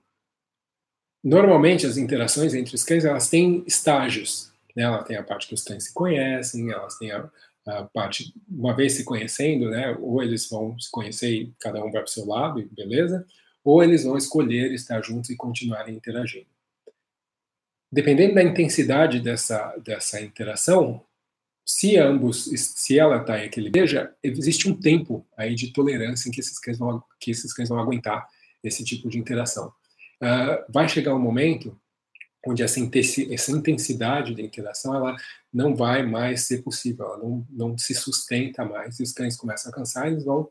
Normalmente as interações entre os cães elas têm estágios. Né? Ela tem a parte que os cães se conhecem, elas têm a, a parte uma vez se conhecendo, né? Ou eles vão se conhecer e cada um vai para o seu lado, beleza? Ou eles vão escolher estar juntos e continuarem interagindo. Dependendo da intensidade dessa dessa interação, se ambos, se ela está em veja, existe um tempo aí de tolerância em que esses cães vão, que esses cães vão aguentar esse tipo de interação. Uh, vai chegar um momento onde essa intensidade da interação ela não vai mais ser possível, ela não, não se sustenta mais, e os cães começam a cansar, eles vão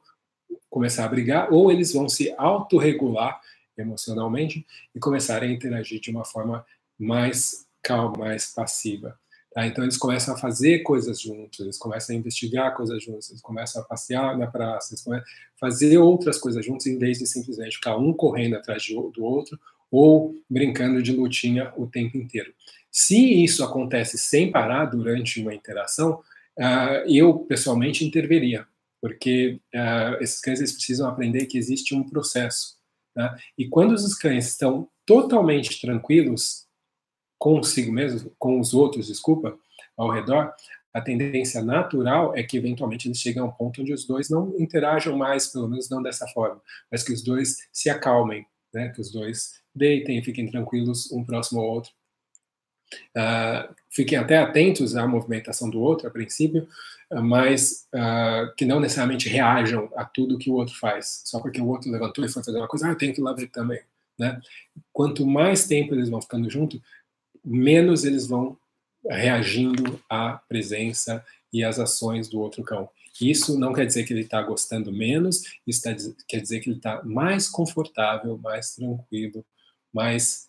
começar a brigar, ou eles vão se autorregular emocionalmente e começarem a interagir de uma forma mais calma, mais passiva. Tá? Então eles começam a fazer coisas juntos, eles começam a investigar coisas juntos, eles começam a passear na praça, eles começam a fazer outras coisas juntos em vez de simplesmente ficar um correndo atrás do outro ou brincando de lutinha o tempo inteiro. Se isso acontece sem parar durante uma interação, uh, eu pessoalmente interveria, porque uh, esses cães eles precisam aprender que existe um processo. Né? E quando os cães estão totalmente tranquilos, consigo mesmo, com os outros, desculpa, ao redor, a tendência natural é que eventualmente eles cheguem a um ponto onde os dois não interajam mais, pelo menos não dessa forma, mas que os dois se acalmem, né? que os dois deitem e fiquem tranquilos um próximo ao outro. Uh, fiquem até atentos à movimentação do outro, a princípio, mas uh, que não necessariamente reajam a tudo que o outro faz. Só porque o outro levantou e foi fazer uma coisa, ah, eu tenho que ir lá ver também. Né? Quanto mais tempo eles vão ficando juntos, menos eles vão reagindo à presença e às ações do outro cão. Isso não quer dizer que ele está gostando menos, isso tá, quer dizer que ele está mais confortável, mais tranquilo, mais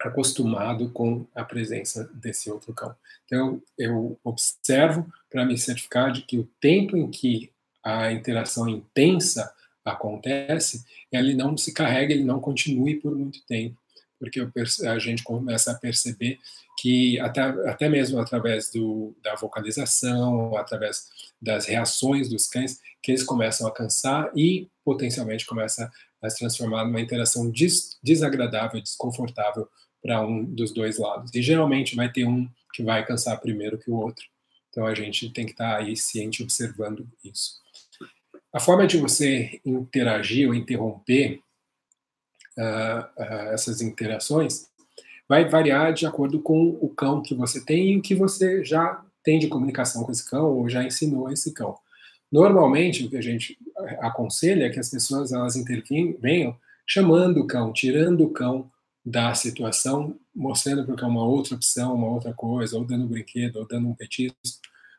acostumado com a presença desse outro cão. Então, eu observo para me certificar de que o tempo em que a interação intensa acontece, ele não se carrega, ele não continue por muito tempo porque a gente começa a perceber que até, até mesmo através do, da vocalização, através das reações dos cães, que eles começam a cansar e potencialmente começa a se transformar numa interação des, desagradável, desconfortável para um dos dois lados. E geralmente vai ter um que vai cansar primeiro que o outro. Então a gente tem que estar aí ciente observando isso. A forma de você interagir ou interromper essas interações vai variar de acordo com o cão que você tem e o que você já tem de comunicação com esse cão ou já ensinou esse cão. Normalmente, o que a gente aconselha é que as pessoas elas intervenham chamando o cão, tirando o cão da situação, mostrando para o cão uma outra opção, uma outra coisa, ou dando um brinquedo, ou dando um petisco,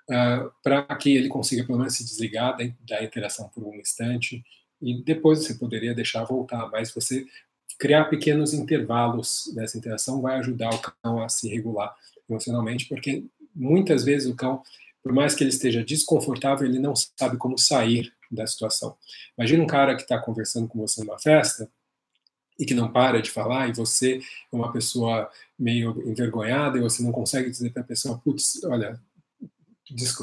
uh, para que ele consiga pelo menos se desligar da, da interação por um instante e depois você poderia deixar voltar, mas você criar pequenos intervalos dessa interação vai ajudar o cão a se regular emocionalmente, porque muitas vezes o cão, por mais que ele esteja desconfortável, ele não sabe como sair da situação. Imagina um cara que está conversando com você numa festa e que não para de falar, e você é uma pessoa meio envergonhada e você não consegue dizer para a pessoa, putz, olha,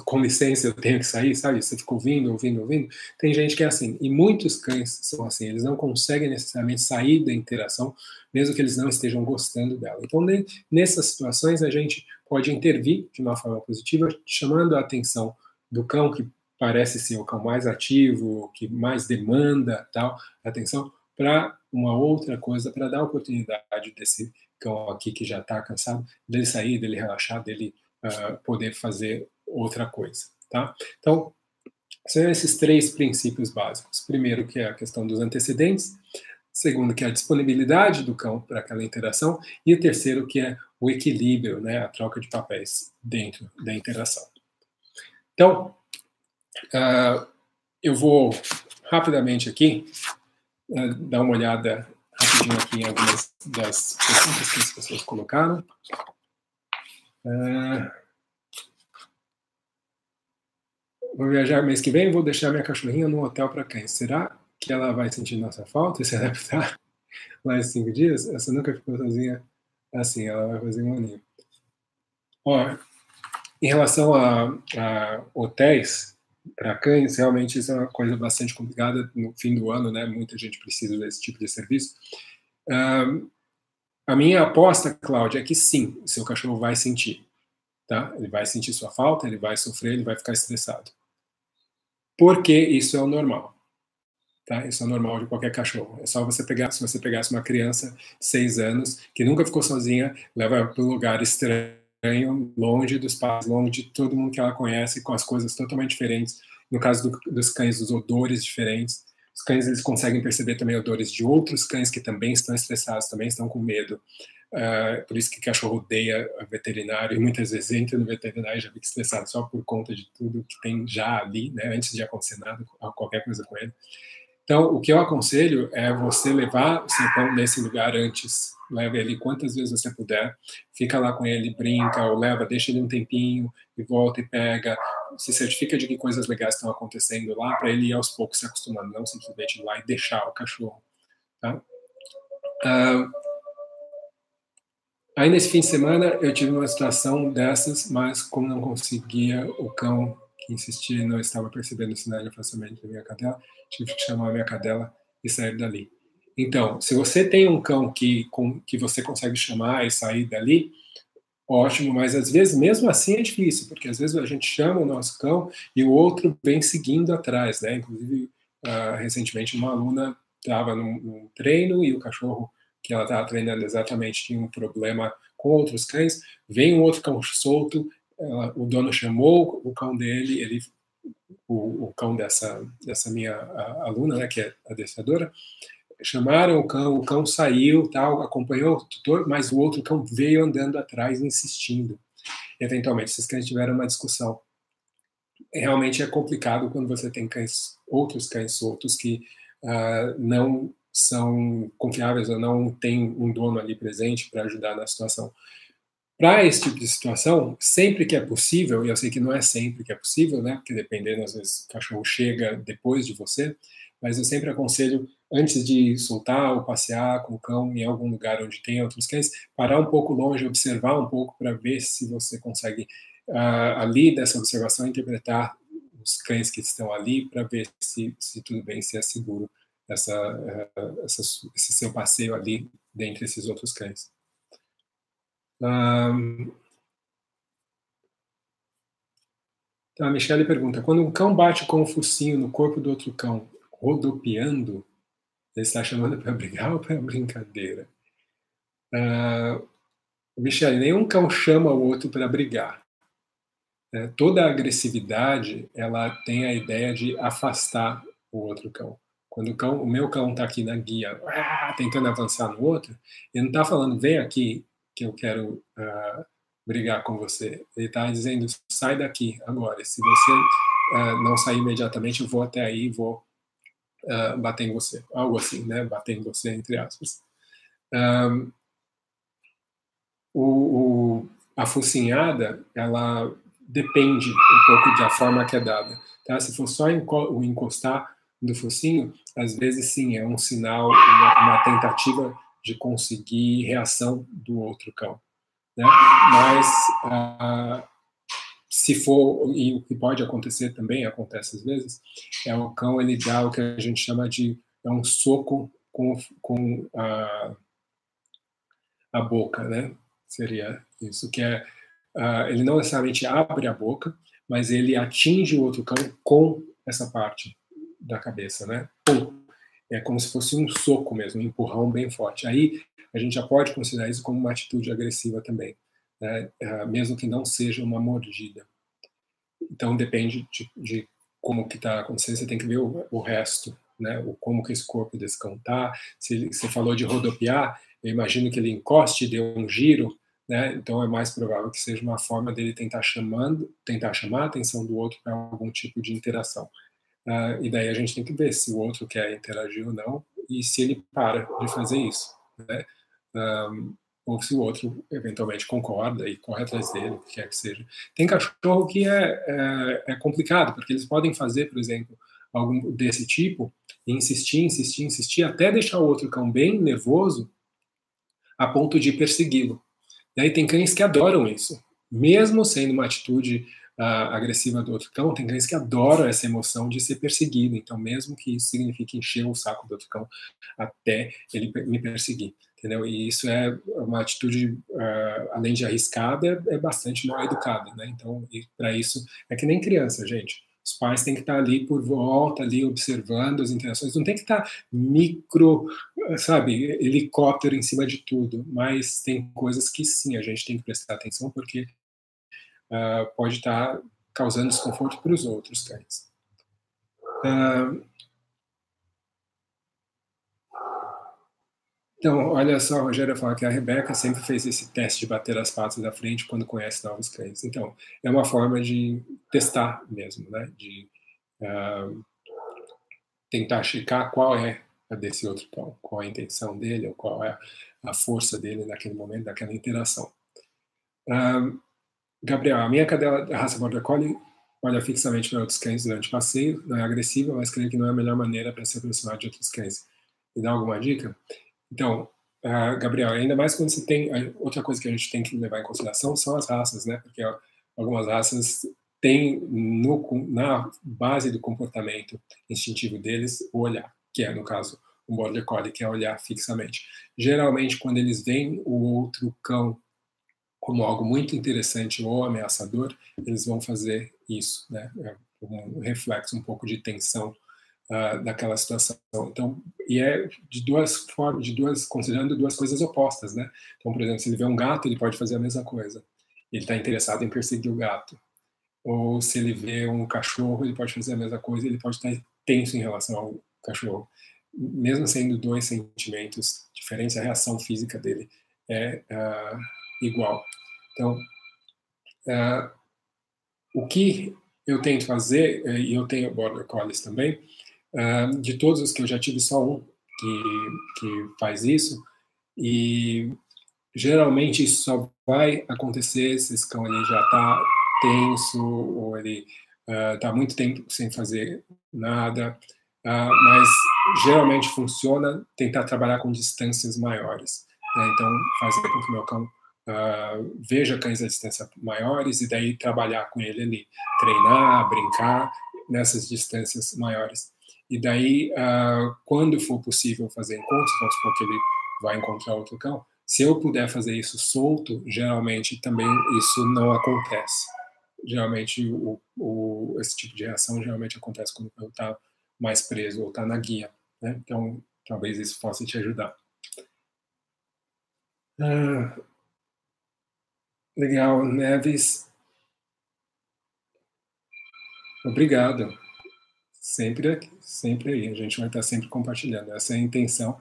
com licença, eu tenho que sair, sabe? Você fica ouvindo, ouvindo, ouvindo. Tem gente que é assim, e muitos cães são assim, eles não conseguem necessariamente sair da interação, mesmo que eles não estejam gostando dela. Então, nessas situações, a gente pode intervir de uma forma positiva, chamando a atenção do cão que parece ser o cão mais ativo, que mais demanda tal atenção, para uma outra coisa, para dar oportunidade desse cão aqui que já está cansado, dele sair, dele relaxar, dele uh, poder fazer outra coisa, tá? Então, são esses três princípios básicos. Primeiro, que é a questão dos antecedentes. Segundo, que é a disponibilidade do cão para aquela interação. E o terceiro, que é o equilíbrio, né, a troca de papéis dentro da interação. Então, uh, eu vou rapidamente aqui uh, dar uma olhada rapidinho aqui em algumas das perguntas que as pessoas colocaram. Uh, vou viajar mês que vem, vou deixar minha cachorrinha no hotel para cães. Será que ela vai sentir nossa falta e se adaptar (laughs) lá em cinco dias? Essa nunca ficou sozinha assim, ela vai fazer um aninho. Ó, em relação a, a hotéis para cães, realmente isso é uma coisa bastante complicada no fim do ano, né? Muita gente precisa desse tipo de serviço. Um, a minha aposta, Cláudia, é que sim, seu cachorro vai sentir, tá? Ele vai sentir sua falta, ele vai sofrer, ele vai ficar estressado. Porque isso é o normal. Tá? Isso é normal de qualquer cachorro. É só você pegar, se você pegasse uma criança de seis anos que nunca ficou sozinha, leva para um lugar estranho, longe dos pais, longe de todo mundo que ela conhece, com as coisas totalmente diferentes. No caso do, dos cães, os odores diferentes. Os cães eles conseguem perceber também odores de outros cães que também estão estressados, também estão com medo. Uh, por isso que cachorro odeia veterinário e muitas vezes entra no veterinário já fica estressado só por conta de tudo que tem já ali, né, antes de acontecer nada, qualquer coisa com ele. Então, o que eu aconselho é você levar o seu cão nesse lugar antes. Leve ele quantas vezes você puder, fica lá com ele, brinca, ou leva, deixa ele um tempinho e volta e pega. Se certifica de que coisas legais estão acontecendo lá, para ele ir aos poucos se acostumando, não simplesmente ir lá e deixar o cachorro. Tá? Uh, Aí nesse fim de semana eu tive uma situação dessas, mas como não conseguia, o cão que insistia não estava percebendo o sinal de afastamento da minha cadela, tive que chamar a minha cadela e sair dali. Então, se você tem um cão que, com, que você consegue chamar e sair dali, ótimo, mas às vezes mesmo assim é difícil, porque às vezes a gente chama o nosso cão e o outro vem seguindo atrás, né? Inclusive, uh, recentemente uma aluna estava num, num treino e o cachorro que ela estava treinando exatamente tinha um problema com outros cães, vem um outro cão solto, ela, o dono chamou o cão dele, ele, o, o cão dessa, dessa minha aluna, né, que é adestradora, chamaram o cão, o cão saiu, tal, acompanhou o tutor, mas o outro cão veio andando atrás, insistindo. Eventualmente, esses cães tiveram uma discussão. Realmente é complicado quando você tem cães, outros cães soltos que uh, não são confiáveis ou não tem um dono ali presente para ajudar na situação. Para esse tipo de situação, sempre que é possível, e eu sei que não é sempre que é possível, né? Porque dependendo, às vezes o cachorro chega depois de você, mas eu sempre aconselho, antes de soltar ou passear com o cão em algum lugar onde tem outros cães, parar um pouco longe, observar um pouco para ver se você consegue, uh, ali dessa observação, interpretar os cães que estão ali para ver se, se tudo bem, se é seguro essa, eh, essa, esse seu passeio ali dentre esses outros cães. Um, então, a Michelle pergunta: quando um cão bate com o focinho no corpo do outro cão, rodopiando, ele está chamando para brigar ou para brincadeira? Uh, Michelle, nenhum cão chama o outro para brigar. É, toda agressividade ela tem a ideia de afastar o outro cão. Quando o, cão, o meu cão está aqui na guia, ah, tentando avançar no outro, ele não está falando, vem aqui que eu quero uh, brigar com você. Ele está dizendo, sai daqui agora. Se você uh, não sair imediatamente, eu vou até aí e vou uh, bater em você. Algo assim, né? Bater em você, entre aspas. Um, o, o, a focinhada, ela depende um pouco da forma que é dada. Tá? Se for só o encostar, do focinho, às vezes sim, é um sinal, uma, uma tentativa de conseguir reação do outro cão. Né? Mas ah, se for, e o que pode acontecer também, acontece às vezes, é o cão ele dá o que a gente chama de é um soco com, com a, a boca, né? Seria isso, que é, uh, ele não necessariamente abre a boca, mas ele atinge o outro cão com essa parte da cabeça, né? É como se fosse um soco mesmo, um empurrão bem forte. Aí a gente já pode considerar isso como uma atitude agressiva também, né? É, mesmo que não seja uma mordida. Então depende de, de como que está acontecendo, você tem que ver o, o, resto, né? O como que esse corpo cão tá. Se você falou de rodopiar, eu imagino que ele encoste, deu um giro, né? Então é mais provável que seja uma forma dele tentar chamando, tentar chamar a atenção do outro para algum tipo de interação. Uh, e daí a gente tem que ver se o outro quer interagir ou não e se ele para de fazer isso, né? Um, ou se o outro eventualmente concorda e corre atrás dele, o que quer que seja. Tem cachorro que é, é, é complicado, porque eles podem fazer, por exemplo, algum desse tipo, e insistir, insistir, insistir, até deixar o outro cão bem nervoso, a ponto de persegui-lo. E aí tem cães que adoram isso, mesmo sendo uma atitude agressiva do outro cão, tem cães que adoram essa emoção de ser perseguido. Então, mesmo que isso signifique encher o saco do outro cão até ele me perseguir entendeu? E isso é uma atitude, uh, além de arriscada, é bastante mal educada, né? Então, para isso, é que nem criança, gente. Os pais têm que estar ali por volta, ali observando as interações. Não tem que estar micro, sabe, helicóptero em cima de tudo. Mas tem coisas que sim, a gente tem que prestar atenção porque uh, pode estar causando desconforto para os outros cães. Uh, Então, olha só, a Rogéria fala que a Rebeca sempre fez esse teste de bater as patas da frente quando conhece novos cães. Então, é uma forma de testar mesmo, né? De uh, tentar checar qual é a desse outro cão, qual é a intenção dele, ou qual é a força dele naquele momento, daquela interação. Uh, Gabriel, a minha cadela da raça Border Collie olha fixamente para outros cães durante o passeio, não é agressiva, mas creio que não é a melhor maneira para se aproximar de outros cães. Me dá alguma dica? Então, uh, Gabriel, ainda mais quando você tem. Outra coisa que a gente tem que levar em consideração são as raças, né? Porque algumas raças têm no, na base do comportamento instintivo deles o olhar, que é, no caso, um border collie, que é olhar fixamente. Geralmente, quando eles veem o outro cão como algo muito interessante ou ameaçador, eles vão fazer isso, né? É um reflexo um pouco de tensão uh, daquela situação. Então, e é de duas formas, de duas, considerando duas coisas opostas, né? Então, por exemplo, se ele vê um gato, ele pode fazer a mesma coisa. Ele está interessado em perseguir o gato. Ou se ele vê um cachorro, ele pode fazer a mesma coisa. Ele pode estar tenso em relação ao cachorro, mesmo sendo dois sentimentos diferentes, a reação física dele é uh, igual. Então, uh, o que eu tento fazer, e eu tenho border collies também, Uh, de todos os que eu já tive, só um que, que faz isso. E geralmente isso só vai acontecer se esse cão ele já está tenso ou ele está uh, muito tempo sem fazer nada. Mas geralmente funciona tentar trabalhar com distâncias maiores. Né? Então, fazer com que meu cão uh, veja cães a distância maiores e daí trabalhar com ele ali, treinar, brincar nessas distâncias maiores. E daí, uh, quando for possível fazer encontros, vamos supor que ele vai encontrar outro cão, se eu puder fazer isso solto, geralmente também isso não acontece. Geralmente, o, o, esse tipo de reação geralmente acontece quando cão está mais preso ou está na guia. Né? Então, talvez isso possa te ajudar. Ah, legal, Neves. Obrigado. Sempre aqui, sempre aí. A gente vai estar sempre compartilhando. Essa é a intenção,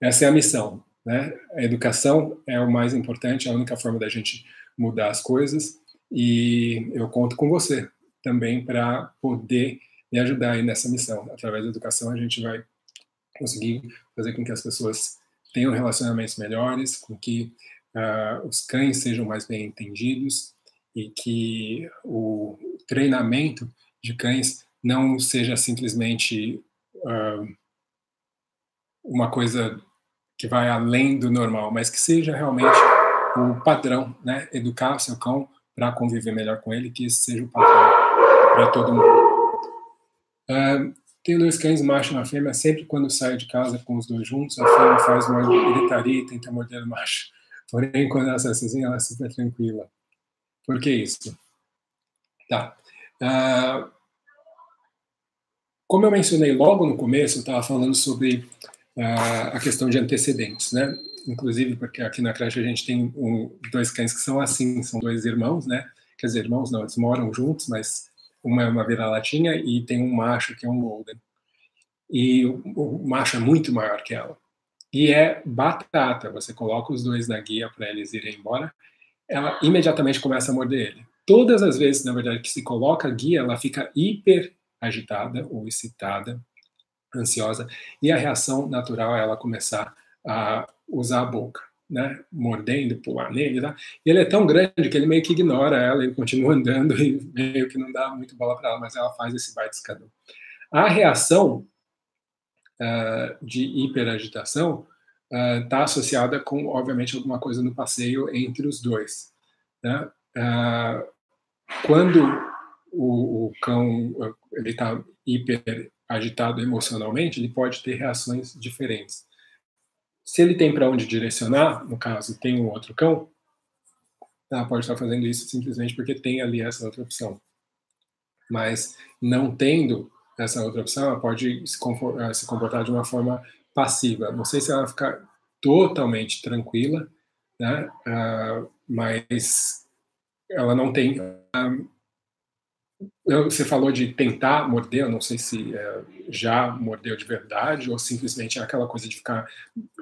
essa é a missão. Né? A educação é o mais importante, é a única forma da gente mudar as coisas. E eu conto com você também para poder me ajudar aí nessa missão. Através da educação, a gente vai conseguir fazer com que as pessoas tenham relacionamentos melhores, com que uh, os cães sejam mais bem entendidos e que o treinamento de cães não seja simplesmente uh, uma coisa que vai além do normal, mas que seja realmente o padrão, né? Educar o seu cão para conviver melhor com ele, que esse seja o padrão para todo mundo. Uh, tenho dois cães, macho e uma fêmea. Sempre quando saio de casa com os dois juntos, a fêmea faz uma gritaria e tenta morder o macho. Porém, quando ela está sozinha, ela é super tranquila. Por que isso? Tá. Uh, como eu mencionei logo no começo, eu estava falando sobre uh, a questão de antecedentes, né? Inclusive porque aqui na creche a gente tem um, dois cães que são assim, são dois irmãos, né? Quer dizer, irmãos não, eles moram juntos, mas uma é uma vira-latinha e tem um macho que é um golden. E o, o macho é muito maior que ela. E é batata, você coloca os dois na guia para eles irem embora, ela imediatamente começa a morder ele. Todas as vezes, na verdade, que se coloca a guia, ela fica hiper agitada ou excitada, ansiosa, e a reação natural é ela começar a usar a boca, né, mordendo, pular nele, tá? ele é tão grande que ele meio que ignora ela, ele continua andando (laughs) e meio que não dá muito bola para ela, mas ela faz esse baita escadão. A reação de hiperagitação está uh, associada com, obviamente, alguma coisa no passeio entre os dois. Né? Uh, quando o, o cão está hiper agitado emocionalmente, ele pode ter reações diferentes. Se ele tem para onde direcionar, no caso, tem um outro cão, pode estar fazendo isso simplesmente porque tem ali essa outra opção. Mas não tendo essa outra opção, ela pode se eh, comportar de uma forma passiva. Não sei se ela vai ficar totalmente tranquila, né? Uh, mas ela não tem uh, você falou de tentar morder, eu não sei se é, já mordeu de verdade ou simplesmente é aquela coisa de ficar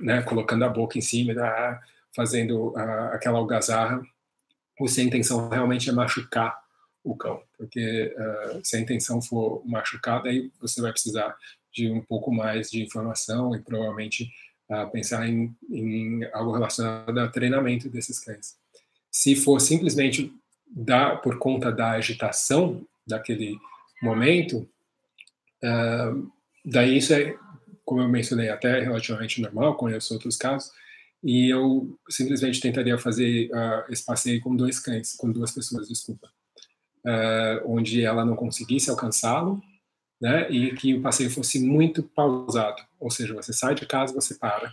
né, colocando a boca em cima, da, fazendo uh, aquela algazarra, ou se a intenção realmente é machucar o cão, porque uh, se a intenção for machucar, daí você vai precisar de um pouco mais de informação e provavelmente uh, pensar em, em algo relacionado ao treinamento desses cães. Se for simplesmente da, por conta da agitação daquele momento, uh, daí isso é, como eu mencionei, até relativamente normal, conheço outros casos, e eu simplesmente tentaria fazer uh, esse passeio com dois cães, com duas pessoas, desculpa, onde ela não conseguisse alcançá-lo, né, e que o passeio fosse muito pausado, ou seja, você sai de casa, você para,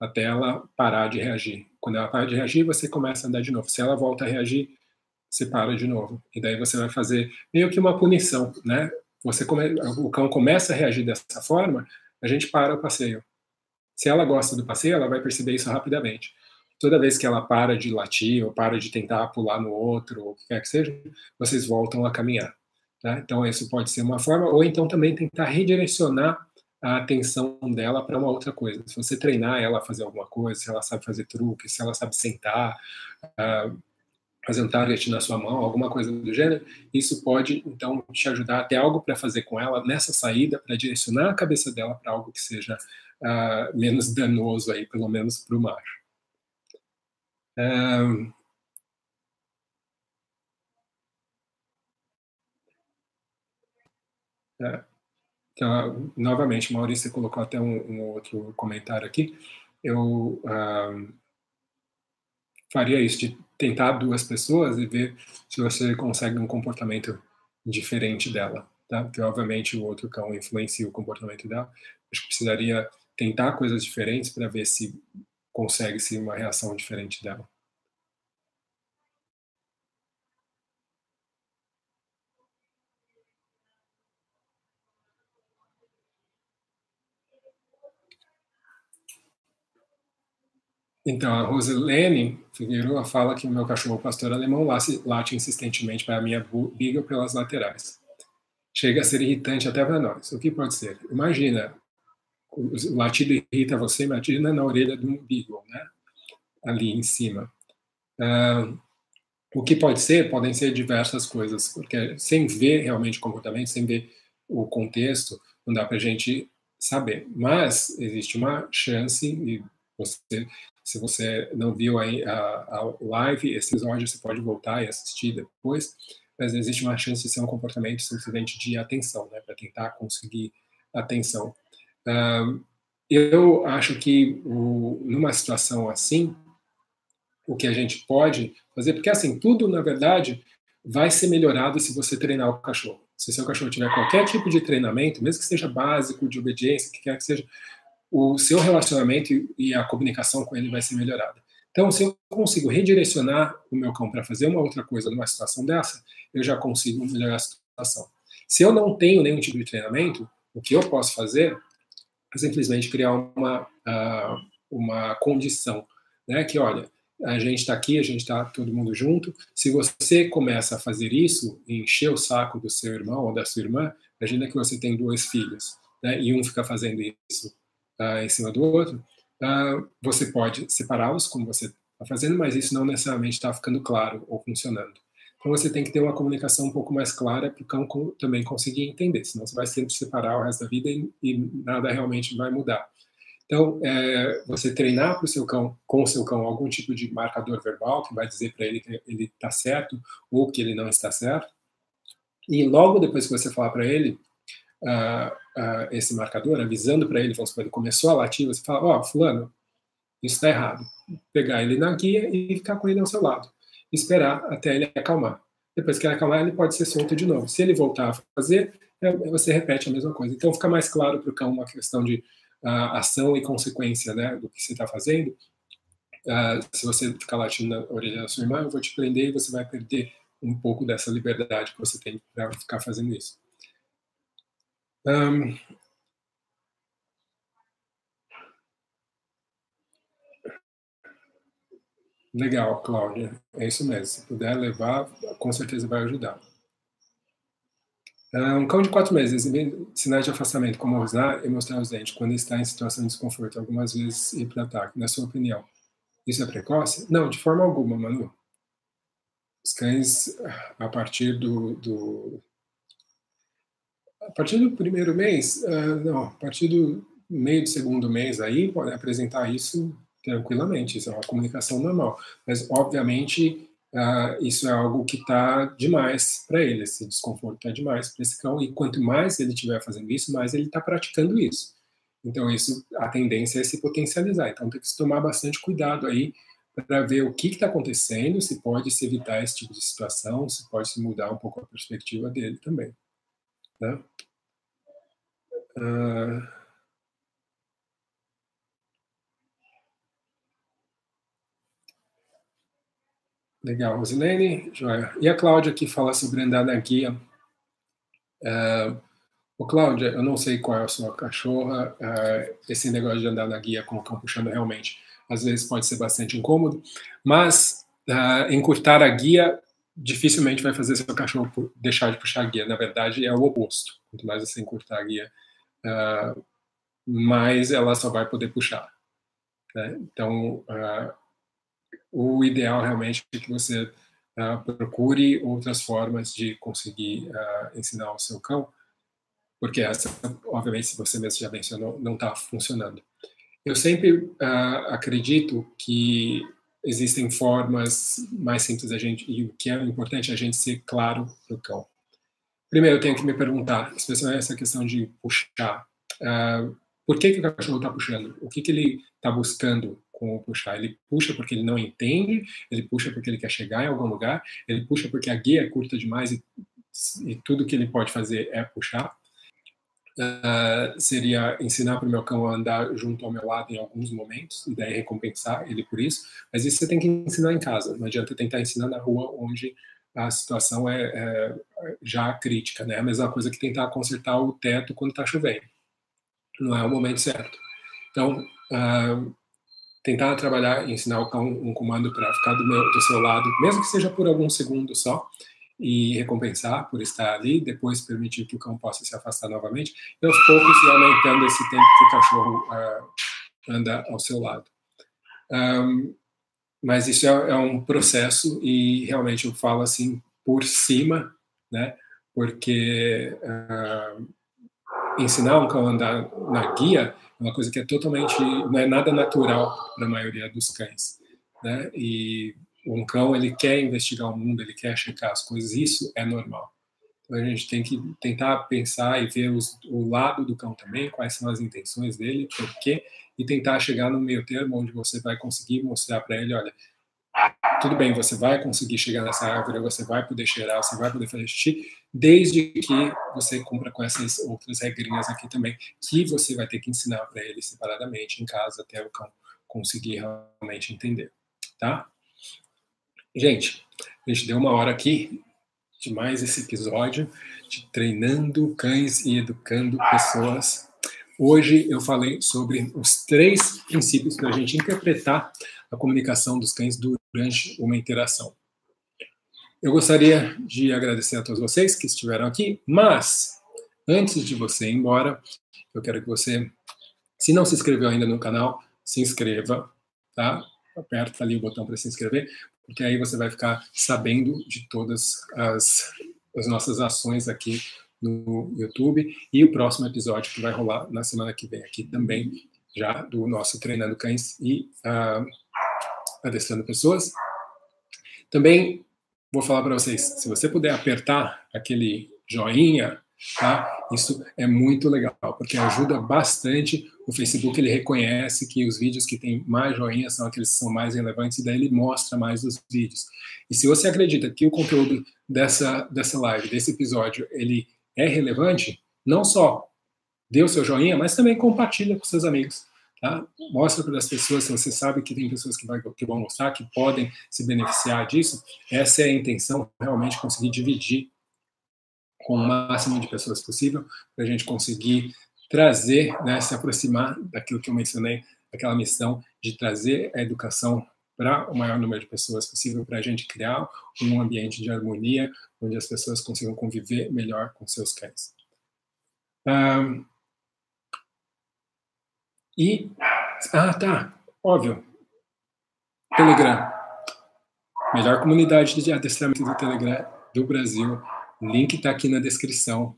até ela parar de reagir. Quando ela para de reagir, você começa a andar de novo. Se ela volta a reagir, você para de novo. E daí você vai fazer meio que uma punição, né? Você come... o cão começa a reagir dessa forma, a gente para o passeio. Se ela gosta do passeio, ela vai perceber isso rapidamente. Toda vez que ela para de latir ou para de tentar pular no outro, ou o que quer que seja, vocês voltam a caminhar. Tá? Então, isso pode ser uma forma, ou então também tentar redirecionar a atenção dela para uma outra coisa. Se você treinar ela a fazer alguma coisa, se ela sabe fazer truque, se ela sabe sentar, uh, fazer um target na sua mão, alguma coisa do gênero, isso pode então te ajudar a ter algo para fazer com ela nessa saída, para direcionar a cabeça dela para algo que seja uh, menos danoso aí, pelo menos para o macho. É, então, novamente, Maurício colocou até um, um outro comentário aqui. Eu faria isso, de tentar duas pessoas e ver se você consegue um comportamento diferente dela, tá? Porque, obviamente, o outro cão influencia o comportamento dela. Acho que precisaria tentar coisas diferentes para ver se consegue-se uma reação diferente dela. Então, a Rosilene Figueiredo fala que meu cachorro pastor alemão late insistentemente para a minha biga pelas laterais. Chega a ser irritante até para nós. O que pode ser? Imagina, o latido irrita você, imagina na orelha um beagle, né? Ali em cima. Uh, o que pode ser? Podem ser diversas coisas, porque sem ver realmente o comportamento, sem ver o contexto, não dá para a gente saber. Mas existe uma chance, e você se você não viu aí a, a live, esse episódio você pode voltar e assistir depois, mas existe uma chance de ser um comportamento simplesmente de atenção, né, para tentar conseguir atenção. Eu acho que numa situação assim, o que a gente pode fazer, porque assim, tudo na verdade vai ser melhorado se você treinar o cachorro. Se seu cachorro tiver qualquer tipo de treinamento, mesmo que seja básico, de obediência, que quer que seja, o seu relacionamento e a comunicação com ele vai ser melhorada. Então, se eu consigo redirecionar o meu cão para fazer uma outra coisa numa situação dessa, eu já consigo melhorar a situação. Se eu não tenho nenhum tipo de treinamento, O que eu posso fazer simplesmente criar uma, uma condição, né? Que, olha, a gente está aqui, a gente está todo mundo junto. Se você começa a fazer isso, encher o saco do seu irmão ou da sua irmã, imagina que você tem dois filhos, né? E um fica fazendo isso uh, em cima do outro, uh, você pode separá-los, como você está fazendo, mas isso não necessariamente está ficando claro ou funcionando. Então você tem que ter uma comunicação um pouco mais clara para o cão também conseguir entender, senão você vai sempre separar o resto da vida e, e nada realmente vai mudar. Então, é, você treinar para o seu cão, com o seu cão, algum tipo de marcador verbal que vai dizer para ele que ele está certo ou que ele não está certo. E logo depois que você falar para ele uh, uh, esse marcador, avisando para ele, supor, ele começou a latir, você fala, ó, oh, fulano, isso está errado. Pegar ele na guia e ficar com ele ao seu lado esperar até ele acalmar. Depois que ele acalmar, ele pode ser solto de novo. Se ele voltar a fazer, é, você repete a mesma coisa. Então fica mais claro para o cão uma questão de uh, ação e consequência né, do que você está fazendo. Uh, se você ficar latindo na orelha da sua irmã, eu vou te prender e você vai perder um pouco dessa liberdade que você tem para ficar fazendo isso. Um, Legal, Cláudia. É isso mesmo. Se puder levar, com certeza vai ajudar. Ah, um cão de quatro meses sinais de afastamento, como rosnar e mostrar os dentes, quando está em situação de desconforto, algumas vezes ir para ataque. Na sua opinião, isso é precoce? Não, de forma alguma, Manu. Os cães, a partir do, do a partir do primeiro mês, uh, não, a partir do meio do segundo mês aí, podem apresentar isso tranquilamente, isso é uma comunicação normal. Mas, obviamente, uh, isso é algo que está demais para ele, esse desconforto está demais para esse cão, e quanto mais ele estiver fazendo isso, mais ele está praticando isso. Então, isso, a tendência é se potencializar. Então, tem que se tomar bastante cuidado aí para ver o que está acontecendo, se pode se evitar esse tipo de situação, se pode se mudar um pouco a perspectiva dele também. Né? Uh... Legal, Rosilene, joia. E a Cláudia que fala sobre andar na guia. Uh, o Cláudia, eu não sei qual é a sua cachorra, uh, esse negócio de andar na guia com o cão puxando realmente, às vezes pode ser bastante incômodo, mas uh, encurtar a guia dificilmente vai fazer seu cachorro deixar de puxar a guia. Na verdade, é o oposto. Quanto mais você encurtar a guia, uh, mais ela só vai poder puxar. Né? Então, uh, o ideal realmente é que você uh, procure outras formas de conseguir uh, ensinar o seu cão, porque essa, obviamente, se você mesmo já mencionou, não está funcionando. Eu sempre uh, acredito que existem formas mais simples da gente, e o que é importante é a gente ser claro para o cão. Primeiro, eu tenho que me perguntar, especialmente essa questão de puxar, por que, que o cachorro está puxando? O que, que ele está buscando com o puxar. Ele puxa porque ele não entende, ele puxa porque ele quer chegar em algum lugar, ele puxa porque a guia é curta demais e, e tudo que ele pode fazer é puxar. Uh, seria ensinar para o meu cão a andar junto ao meu lado em alguns momentos e daí recompensar ele por isso. Mas isso você tem que ensinar em casa. Não adianta tentar ensinar na rua onde a situação é, é já crítica, né? A mesma coisa que tentar consertar o teto quando está chovendo. Não é o momento certo. Então, uh, tentar trabalhar, ensinar o cão um comando para ficar do, meu, do seu lado, mesmo que seja por alguns segundos só, e recompensar por estar ali, depois permitir que o cão possa se afastar novamente, e aos poucos ir aumentando esse tempo que o cachorro uh, anda ao seu lado. Um, mas isso é, é, um processo e realmente eu falo assim por cima, né? Porque uh, ensinar um cão a andar na guia uma coisa que é totalmente não é nada natural para a maioria dos cães, né? E um cão ele quer investigar o mundo, ele quer checar as coisas, isso é normal. Então a gente tem que tentar pensar e ver os, o lado do cão também, quais são as intenções dele, por quê, e tentar chegar no meio termo onde você vai conseguir mostrar para ele, olha, tudo bem, você vai conseguir chegar nessa árvore, você vai poder cheirar, você vai poder fazer xixi, desde que você cumpra com essas outras regrinhas aqui também, que você vai ter que ensinar para ele separadamente em casa até o cão conseguir realmente entender, tá? Gente, a gente deu uma hora aqui, de mais esse episódio de Treinando Cães e Educando Pessoas. Hoje eu falei sobre os três princípios para a gente interpretar a comunicação dos cães durante uma interação. Eu gostaria de agradecer a todos vocês que estiveram aqui, mas antes de você ir embora, eu quero que você, se não se inscreveu ainda no canal, se inscreva, tá? Aperta ali o botão para se inscrever, porque aí você vai ficar sabendo de todas as, as nossas ações aqui no YouTube e o próximo episódio que vai rolar na semana que vem aqui também, já do nosso Treinando Cães e uh, Adestrando Pessoas. Também vou falar para vocês, se você puder apertar aquele joinha, tá? Isso é muito legal, porque ajuda bastante. O Facebook ele reconhece que os vídeos que têm mais joinhas são aqueles que são mais relevantes e daí ele mostra mais os vídeos. E se você acredita que o conteúdo dessa dessa live, desse episódio, ele é relevante, não só dê o seu joinha, mas também compartilha com seus amigos. Tá? Mostra para as pessoas, se você sabe que tem pessoas que, vai, que vão mostrar, que podem se beneficiar disso, essa é a intenção, realmente conseguir dividir com o máximo de pessoas possível, para a gente conseguir trazer, né, se aproximar daquilo que eu mencionei, aquela missão de trazer a educação para o maior número de pessoas possível, para a gente criar um ambiente de harmonia, onde as pessoas consigam conviver melhor com seus cães. Um, e, ah, tá, óbvio, Telegram, melhor comunidade de adestramento do Telegram do Brasil, link está aqui na descrição.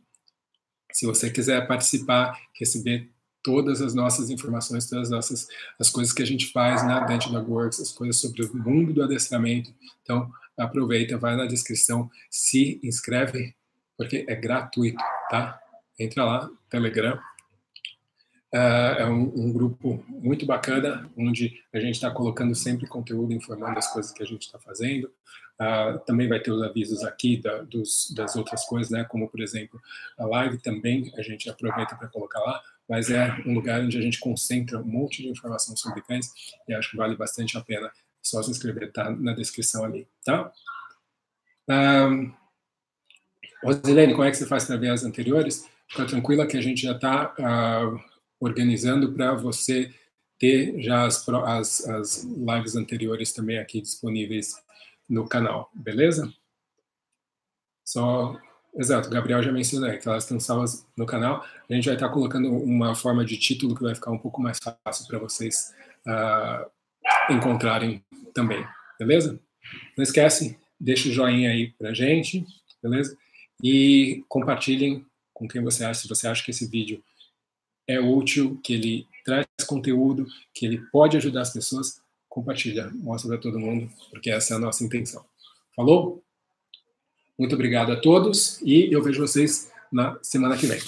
Se você quiser participar, receber todas as nossas informações, todas as nossas as coisas que a gente faz na Dante Dog Works, as coisas sobre o mundo do adestramento. Então, aproveita, vai na descrição, se inscreve, porque é gratuito, tá? Entra lá, Telegram. Uh, é um, um, grupo muito bacana, onde a gente está colocando sempre conteúdo, informando as coisas que a gente está fazendo. Uh, também vai ter os avisos aqui da, dos, das outras coisas, né? Como, por exemplo, a live também a gente aproveita para colocar lá mas é um lugar onde a gente concentra um monte de informação sobre cães e acho que vale bastante a pena só se inscrever, tá na descrição ali, tá? Um, Rosilene, como é que você faz para ver as anteriores? Fica tranquila que a gente já está uh, ah, organizando para você ter já as, as, as lives anteriores também aqui disponíveis no canal, beleza? Só Exato, o Gabriel já mencionou que elas estão salvas no canal. A gente vai estar colocando uma forma de título que vai ficar um pouco mais fácil para vocês uh, encontrarem também, beleza? Não esquece, deixa o joinha aí pra gente, beleza? E compartilhem com quem você acha, se você acha que esse vídeo é útil, que ele traz conteúdo, que ele pode ajudar as pessoas, compartilha, mostra para todo mundo, porque essa é a nossa intenção. Falou? Muito obrigado a todos e eu vejo vocês na semana que vem.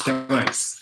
Até mais.